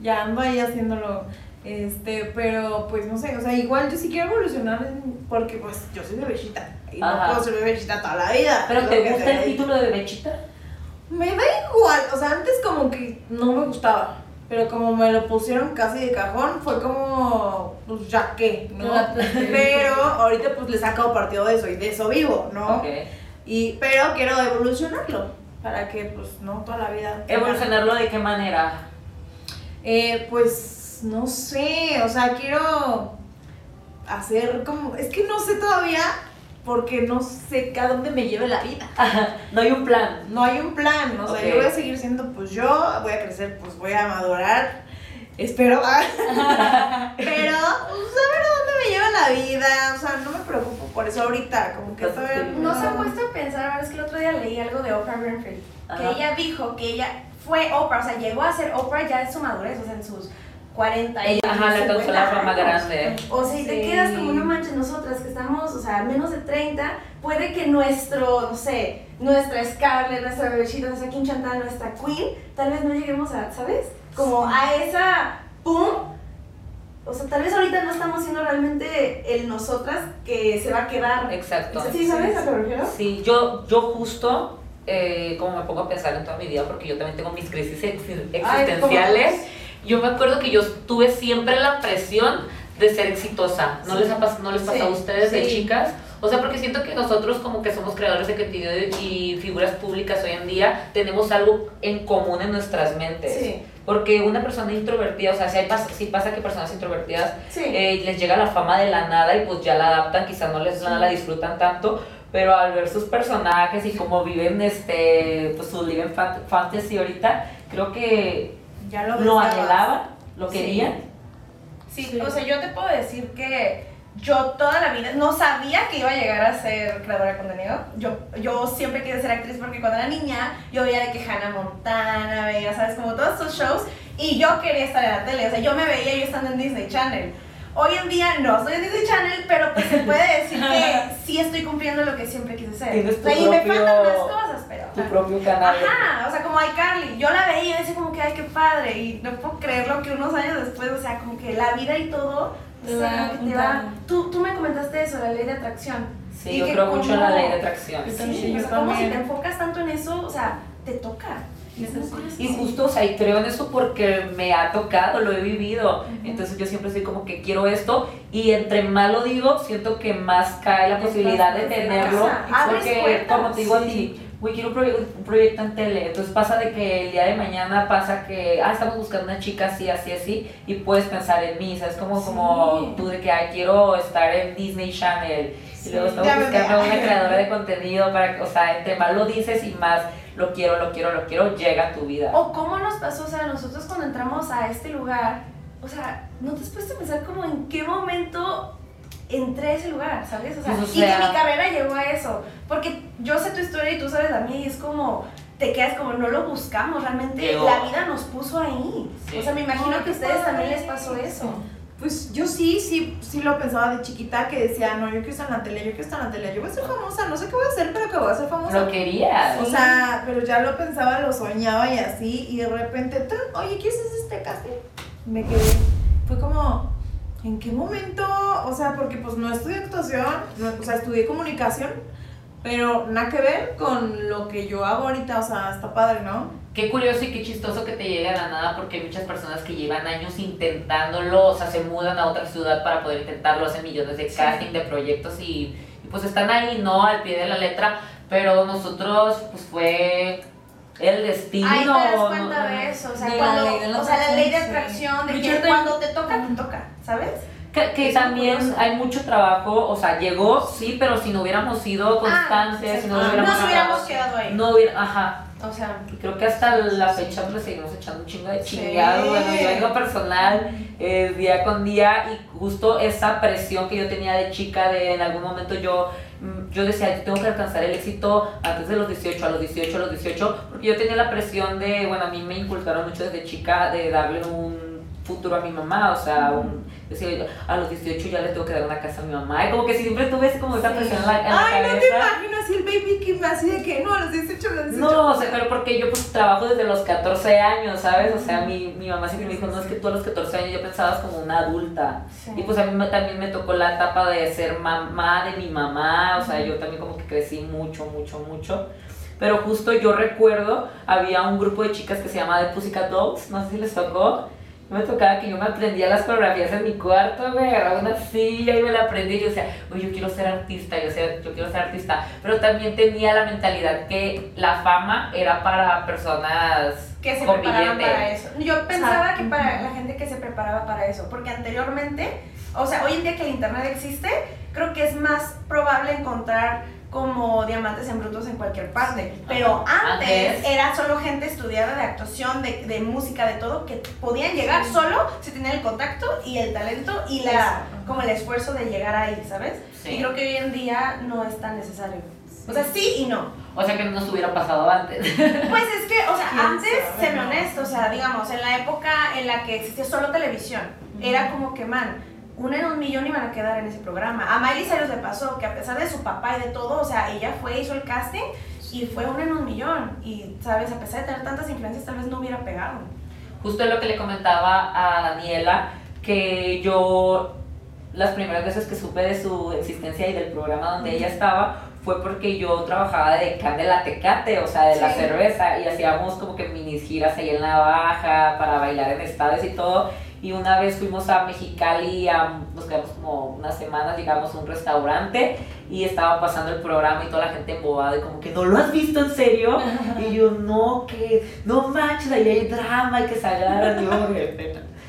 Ya ando ahí haciéndolo. Este, pero pues no sé, o sea, igual yo sí quiero evolucionar porque pues yo soy bebechita y Ajá. no puedo ser bebechita toda la vida. ¿Pero te gusta el título de bebechita? Me da igual, o sea, antes como que no me gustaba, pero como me lo pusieron casi de cajón, fue como, pues ya que, ¿no? Pues. Pero ahorita pues le he sacado partido de eso y de eso vivo, ¿no? Ok. Y, pero quiero evolucionarlo, para que pues no toda la vida... ¿Evolucionarlo de qué manera? Eh, pues no sé, o sea, quiero hacer como, es que no sé todavía porque no sé a dónde me lleve la vida. no hay un plan. No hay un plan, o sea, yo voy a seguir siendo pues yo, voy a crecer, pues voy a madurar, espero, pero pues, a ver a dónde me lleva la vida, o sea, no me preocupo por eso ahorita, como que Entonces, todavía sí. No se han puesto a pensar, ahora es que el otro día leí algo de Oprah Winfrey, que Ajá. ella dijo que ella fue Oprah, o sea, llegó a ser Oprah ya en su madurez, o sea, en sus 40 y ajá, le alcanzó 50 la fama años. grande. O sea, y te Sí. quedas como no manches, nosotras que estamos, o sea, menos de 30, puede que nuestro, no sé, nuestra Scarlett, nuestra bebecita, nuestra Kim Chantal, nuestra Queen, tal vez no lleguemos a, ¿sabes? Como a esa pum. O sea, tal vez ahorita no estamos siendo realmente el nosotras que se va a quedar. Exacto. ¿Sí sabes a qué me refiero? Sí, yo, yo justo, eh, como me pongo a pensar en toda mi vida, porque yo también tengo mis crisis ex- existenciales, yo me acuerdo que yo tuve siempre la presión de ser exitosa. ¿No Sí. les ha no les pasa a Sí, ustedes de chicas? O sea, porque siento que nosotros como que somos creadores de contenido y figuras públicas hoy en día, tenemos algo en común en nuestras mentes. Sí. Porque una persona introvertida, o sea, si, hay pas- si pasa que personas introvertidas Sí. eh, les llega la fama de la nada y pues ya la adaptan, quizás no les la disfrutan tanto, pero al ver sus personajes y cómo viven este pues su living fan- fantasy ahorita, creo que ya lo, lo anhelaban, lo Sí. querían. Sí, Sí. o sea, yo te puedo decir que yo toda la vida no sabía que iba a llegar a ser creadora de contenido. Yo, yo siempre quise ser actriz porque cuando era niña yo veía de que Hannah Montana, veía, ¿sabes? Como todos estos shows y yo quería estar en la tele. O sea, yo me veía yo estando en Disney Channel. Hoy en día no estoy en Disney Channel, pero pues se puede decir que sí estoy cumpliendo lo que siempre quise ser. Tienes tu O sea, y me faltan más cosas, pero... Tu ajá. propio canal. Ajá, o sea, como iCarly. Yo la veía y decía como que, ay, qué padre. Y no puedo creerlo que unos años después, o sea, como que la vida y todo, Te o sea, como que te va... Tú, tú me comentaste eso, la ley de atracción. Sí, Y yo que creo mucho en la ley de atracción. Yo Sí, o yo sea, como si te enfocas tanto en eso, o sea, te toca. Y justo, o sea, y creo en eso porque me ha tocado, lo he vivido. Entonces yo siempre soy como que quiero esto y entre más lo digo, siento que más cae la posibilidad de tenerlo. Porque como te digo a ti, güey, quiero un, proye- un proyecto en tele. Entonces pasa de que el día de mañana pasa que, ah, estamos buscando una chica así, así, así, y puedes pensar en mí, ¿sabes? Como, como tú de que, ay, quiero estar en Disney Channel. Y luego estamos Ya buscando una creadora de contenido para que, o sea, entre más lo dices y más lo quiero, lo quiero, lo quiero, llega a tu vida. O cómo nos pasó, o sea, nosotros cuando entramos a este lugar, o sea, ¿no te has puesto a pensar como en qué momento entré a ese lugar, ¿sabes? O sea, Pues, o y que sea- mi carrera llegó a eso. Porque yo sé tu historia y tú sabes la mía y es como, te quedas como, no lo buscamos, realmente Llegó. la vida nos puso ahí. Sí. O sea, me imagino que a ustedes padre. también les pasó eso. Pues yo sí, sí, sí lo pensaba de chiquita que decía, no, yo quiero estar en la tele, yo quiero estar en la tele, yo voy a ser famosa, no sé qué voy a hacer, pero que voy a ser famosa. Lo querías. O sea, pero ya lo pensaba, lo soñaba y así, y de repente, oye, ¿quieres hacer este casting? Me quedé, fue como, ¿en qué momento? O sea, porque pues no estudié actuación, no- o sea, estudié comunicación, pero nada que ver con lo que yo hago ahorita, o sea, está padre, ¿no? Qué curioso y qué chistoso que te llegue a la nada porque hay muchas personas que llevan años intentándolo, o sea, se mudan a otra ciudad para poder intentarlo, hacen millones de casting, de proyectos y, y, pues están ahí, ¿no? Al pie de la letra, pero nosotros pues fue el destino. Ahí te das ¿no? cuenta de eso, o sea, la cuando, ley de la o sea, la ley de atracción, de que cuando te toca, te toca, ¿sabes? Que, también curioso. hay mucho trabajo, o sea, llegó, sí, pero si no hubiéramos sido constantes, Ah, si no hubiéramos... Nos hubiéramos quedado ahí. No hubiera, ajá, O sea, creo que hasta la fecha le seguimos echando un chingo de Sí. chingado. Bueno, yo en lo personal, eh, día con día, y justo esa presión que yo tenía de chica, de en algún momento yo, mm, yo decía, yo tengo que alcanzar el éxito antes de los 18, a los 18, a los 18, porque yo tenía la presión de, bueno, a mí me inculcaron mucho desde chica de darle un futuro a mi mamá, o sea, un, decía yo, a los 18 ya le tengo que dar una casa a mi mamá, y como que siempre tuve ese- como esa presión en la, en la Ay, no te imaginas si el baby Kim así de que no, a los 18, a los 18. No, o sea, pero porque yo pues trabajo desde los 14 años, ¿sabes? O sea, mi, mi mamá siempre me dijo, no, es que tú a los 14 años ya pensabas como una adulta. Sí. Y pues a mí me- también me tocó la etapa de ser mamá de mi mamá, o sea, yo también como que crecí mucho, mucho, mucho. Pero justo yo recuerdo, había un grupo de chicas que se llamaba The Pussycat Dolls, no sé si les tocó. Me tocaba que yo me aprendía las coreografías en mi cuarto, me agarraba una silla y me la aprendí y yo decía, oye, yo quiero ser artista, yo, sé- yo quiero ser artista. Pero también tenía la mentalidad que la fama era para personas que se preparaban para eso. Yo pensaba que para la gente que se preparaba para eso, porque anteriormente, o sea, hoy en día que el internet existe, creo que es más probable encontrar como diamantes en brutos en cualquier parte. Pero antes, Antes. era solo gente estudiada de actuación, de, de música, de todo, que podían llegar solo si tenían el contacto y el talento y la, como el esfuerzo de llegar ahí, ¿sabes? Sí. Y creo que hoy en día no es tan necesario. O sea, sí y no. O sea, que no nos hubiera pasado antes. Pues es que, o sea, ¿Quién antes, sabe, séme no? honesto, o sea, digamos, en la época en la que existía solo televisión, era como que, man, una en un millón iban a quedar en ese programa. A Miley Cyrus le pasó que a pesar de su papá y de todo, o sea, ella fue, hizo el casting y fue una en un millón. Y, ¿sabes? A pesar de tener tantas influencias, tal vez no hubiera pegado. Justo lo que le comentaba a Daniela, que yo las primeras veces que supe de su existencia y del programa donde ella estaba fue porque yo trabajaba de can de la tecate, o sea, de la Sí. cerveza, y hacíamos como que minis giras ahí en la baja para bailar en estadios y todo. Y una vez fuimos a Mexicali, a, nos quedamos como unas semanas, llegamos a un restaurante y estaba pasando el programa y toda la gente embobada y como que no lo has visto en serio. Y yo, no, que no manches, ahí hay drama y que se agarran.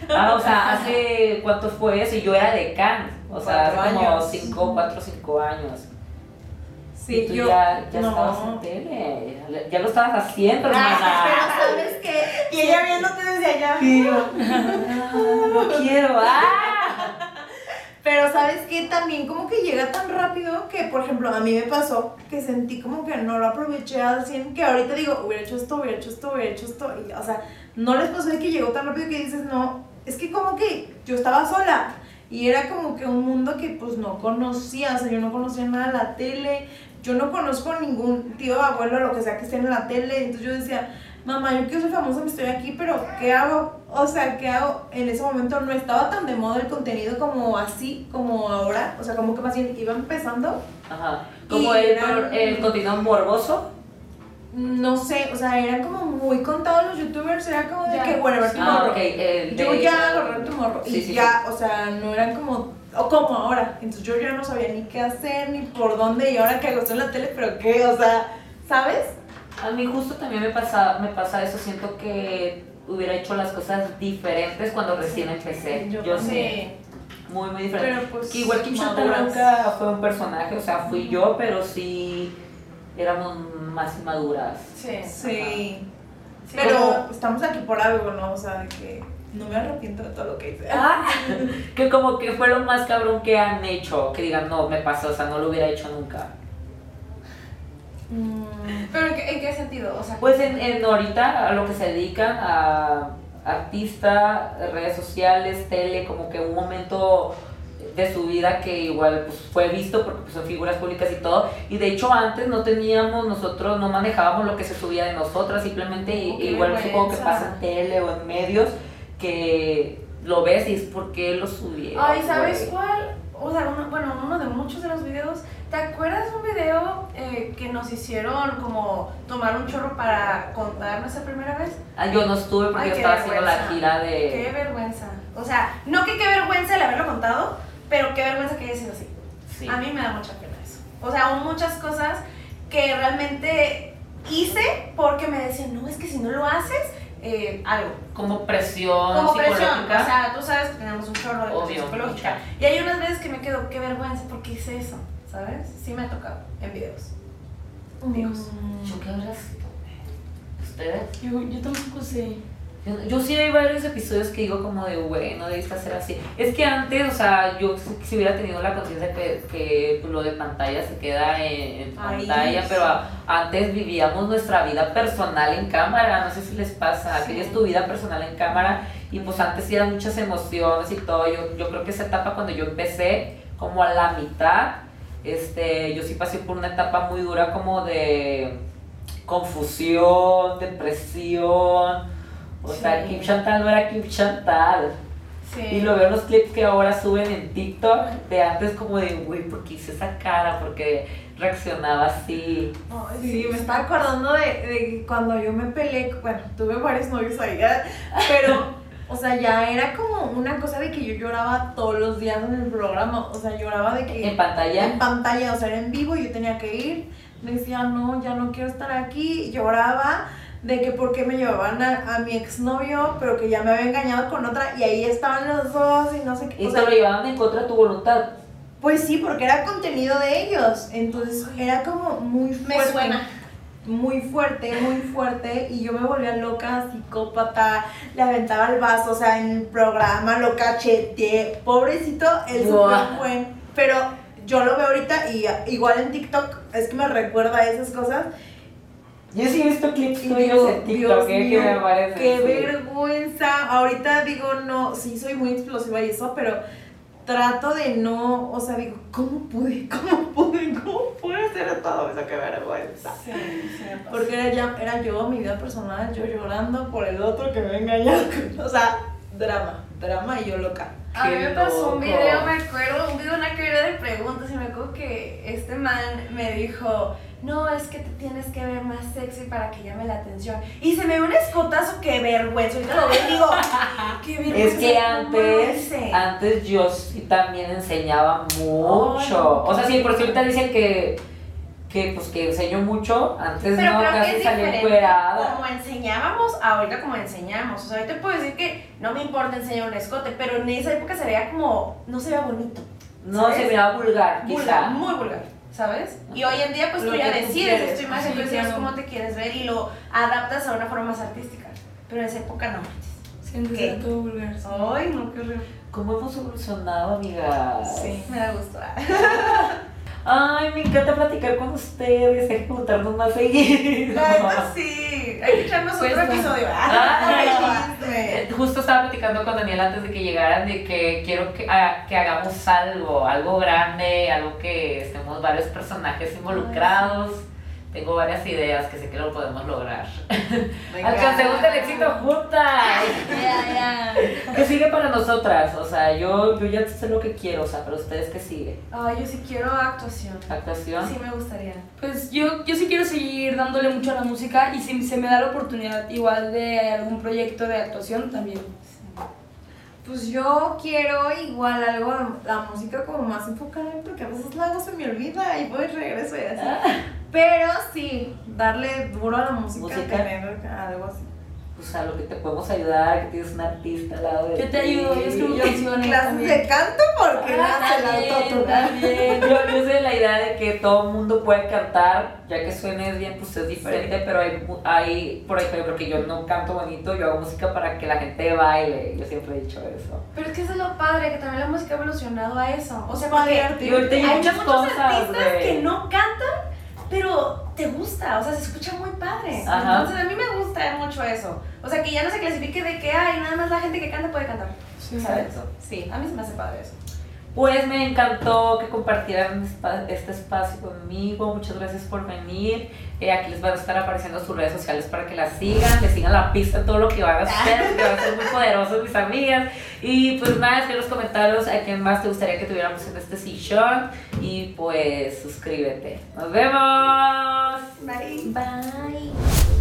Ah, o sea, hace cuánto fue eso y yo era de Can, o sea, hace como años. 5, 4, 5 años. Sí, tú yo. ya, ya no. estabas en tele, ya- ya lo estabas haciendo, Ah, pero sabes que. Y ella viéndote desde allá. Y yo, ah, no quiero, ah. Pero sabes que también como que llega tan rápido que, por ejemplo, a mí me pasó que sentí como que no lo aproveché al 100, que ahorita digo, hubiera hecho esto, hubiera hecho esto, hubiera hecho esto, y, o sea, no les pasó de que llegó tan rápido que dices, no, es que como que yo estaba sola y era como que un mundo que pues no conocía, o sea, yo no conocía nada de la tele, yo no conozco ningún tío, abuelo, lo que sea que esté en la tele, entonces yo decía, mamá, yo quiero ser famosa, me estoy aquí, pero ¿qué hago? O sea, ¿qué hago? En ese momento no estaba tan de moda el contenido como así, como ahora, o sea, como que más bien iba empezando, Ajá. Como el, eran- el contenido morboso. no sé, o sea, eran como muy contados los youtubers, era como de Ya. que, whatever, tu Ah, morro. ok. el Yo de- ya agarré tu morro Sí, y sí, ya, o sea, no eran como, o como ahora, entonces yo ya no sabía ni qué hacer, ni por dónde, y ahora que hago en la tele, pero qué, o sea, ¿sabes? A mí justo también me pasa, me pasa eso, siento que hubiera hecho las cosas diferentes cuando recién empecé. Yo, sé, Sí. muy, muy diferente. Pero pues, que igual Chantal maduras. nunca fue un personaje, o sea, fui yo, pero sí éramos más inmaduras. Sí. Sí. Sí. Pero estamos aquí por algo, ¿no? O sea, de que no me arrepiento de todo lo que hice. Ah, que como que fue lo más cabrón que han hecho, que digan, no, me pasó, o sea, no lo hubiera hecho nunca. Mm, ¿Pero en qué, en qué sentido? O sea, Pues en, en ahorita a lo que se dedican a artista, redes sociales, tele, como que un momento de su vida que igual pues, fue visto porque pues, son figuras públicas y todo. Y de hecho antes no teníamos, nosotros no manejábamos lo que se subía de nosotras, simplemente Oh, igual supongo que pasa en tele o en medios que lo ves y es porque lo subieron. Ay, ¿sabes güey? cuál? O sea, uno, bueno, uno de muchos de los videos. ¿Te acuerdas un video eh, que nos hicieron como tomar un chorro para contar nuestra primera vez? Ah, yo no estuve porque Ay, yo qué estaba haciendo la gira Qué de... vergüenza. O sea, no que qué vergüenza el haberlo contado, pero qué vergüenza que haya sido así. Sí. A mí me da mucha pena eso. O sea, hubo muchas cosas que realmente hice porque me decían, no, es que si no lo haces, eh, algo. Como presión Como presión, o sea, tú sabes que tenemos un chorro de Obvio, presión psicológica. mucha. Y hay unas veces que me quedo, qué vergüenza, ¿por qué hice eso? ¿Sabes? Sí me ha tocado en videos. Dios. ¿Yo qué habrá sido? ¿Ustedes? Yo, yo tampoco sé. Yo, yo sí hay varios episodios que digo como de, güey, no debiste hacer así. Es que antes, o sea, yo si, hubiera tenido la conciencia que, que lo de pantalla se queda en, pantalla, pero a- antes vivíamos nuestra vida personal en cámara, no sé si les pasa, Sí. es tu vida personal en cámara y pues antes sí eran muchas emociones y todo. Yo, yo creo que esa etapa cuando yo empecé, como a la mitad, este, yo sí pasé por una etapa muy dura como de confusión, depresión. O sea, Sí. Kim Chantal no era Kim Chantal. Sí. Y lo veo en los clips que ahora suben en TikTok de antes como de, güey, ¿por qué hice esa cara? Porque reaccionaba así. Ay, sí, me estaba acordando de, de cuando yo me peleé, bueno, tuve varios novios ahí, pero, o sea, ya era como una cosa de que yo lloraba todos los días en el programa, o sea, lloraba de que... En pantalla. En pantalla, o sea, era en vivo, yo tenía que ir, decía, no, ya no quiero estar aquí, lloraba de que por qué me llevaban a, a mi exnovio, pero que ya me había engañado con otra, y ahí estaban los dos, y no sé qué, Y sea, lo llevaban en contra de tu voluntad. pues sí, porque era contenido de ellos, entonces era como muy Me fuerte. suena. Muy fuerte, muy fuerte, y yo me volvía loca, psicópata, le aventaba el vaso, o sea, en el programa lo cacheteé, pobrecito, él Guau. súper buen, pero yo lo veo ahorita y igual en TikTok, es que me recuerda a esas cosas, Yo sí he visto clips tuyos en TikTok, Dios ¿eh? mío, que me parece. qué sí. vergüenza, ahorita digo, no, sí soy muy explosiva y eso, pero trato de no, o sea, digo, ¿cómo pude? ¿Cómo pude? ¿Cómo pude hacer todo eso? Qué vergüenza. Sí, sí me pasa. Porque era, ya, era yo, mi vida personal, yo llorando por el otro que me engañó. O sea, drama, drama y yo loca. A mí me pasó un video, me acuerdo, un video, una carrera de preguntas y me acuerdo que este man me dijo, no, es que te tienes que ver más sexy para que llame la atención. Y se me ve un escotazo, qué vergüenza. Ahorita lo veo y digo, qué vergüenza. Es que ¿cómo lo antes, antes yo sí también enseñaba mucho. O sea, sí, por si ahorita dicen que, que pues que enseño mucho, antes Pero no, creo que casi es salí diferente encuerada. como enseñábamos, ahorita como enseñamos. O sea, ahorita puedo decir que no me importa enseñar un escote, pero en esa época se veía como, no se veía bonito. No ¿sabes? se veía vulgar, Vulgar, quizá. muy vulgar, ¿sabes? Y hoy en día pues Lo tú ya decides es tu imagen, Sí, tú decides cómo te quieres ver y lo adaptas a una forma más artística. Pero en esa época no. Siento ¿Qué? que todo vulgar. sí. Ay, no, qué horrible. ¿Cómo hemos evolucionado, amigas? Sí, me da gusto. Ay, me encanta platicar con ustedes, hay que juntarnos más seguido. La neta sí, hay que echarnos Pues otro no. episodio. Ay, chisme. Eh, Justo estaba platicando con Daniel antes de que llegaran de que quiero que, ah, que hagamos algo, algo grande, algo que estemos varios personajes involucrados. Tengo varias ideas que sé que lo podemos lograr. Alcancemos el éxito juntas. Ya, ya. ¿Qué sigue para O sea, yo, yo ya sé lo que quiero, o sea, pero ustedes qué sigue? Ay, yo sí quiero actuación. ¿Actuación? Sí, me gustaría. Pues yo, yo sí quiero seguir dándole mucho a la música y si se me da la oportunidad igual de algún proyecto de actuación también. Pues yo quiero igual algo, la música como más enfocada, porque a veces luego se me olvida y voy y regreso y así. Pero sí, darle duro a la música, Música. tener algo así. O sea, lo que te podemos ayudar, que tienes un artista al lado de Yo te ti. ayudo, yo escribo canciones clases de canto porque Ah, nace el autotune. Yo, yo soy de la idea de que todo el mundo puede cantar, ya que suenes bien, pues es diferente, pero hay, mu- hay, por ejemplo, que yo no canto bonito, yo hago música para que la gente baile, yo siempre he dicho eso. Pero es que eso es lo padre, que también la música ha evolucionado a eso. O sea, Para porque hay muchas muchos cosas, artistas güey. que no cantan, pero te gusta, o sea, se escucha muy padre. Ajá. Entonces a mí me gusta mucho eso. O sea, que ya no se clasifique de que, ay, nada más la gente que canta puede cantar. ¿Sabes? Sí, a mí se me hace padre eso. Pues me encantó que compartieran espa- este espacio conmigo. Muchas gracias por venir. Eh, aquí les van a estar apareciendo sus redes sociales para que las sigan, les sigan la pista de todo lo que van a hacer, van a ser muy poderosos mis amigas. Y pues nada, escribe en los comentarios a quién más te gustaría que tuviéramos en este sillón. Y pues suscríbete. Nos vemos. Bye. Bye.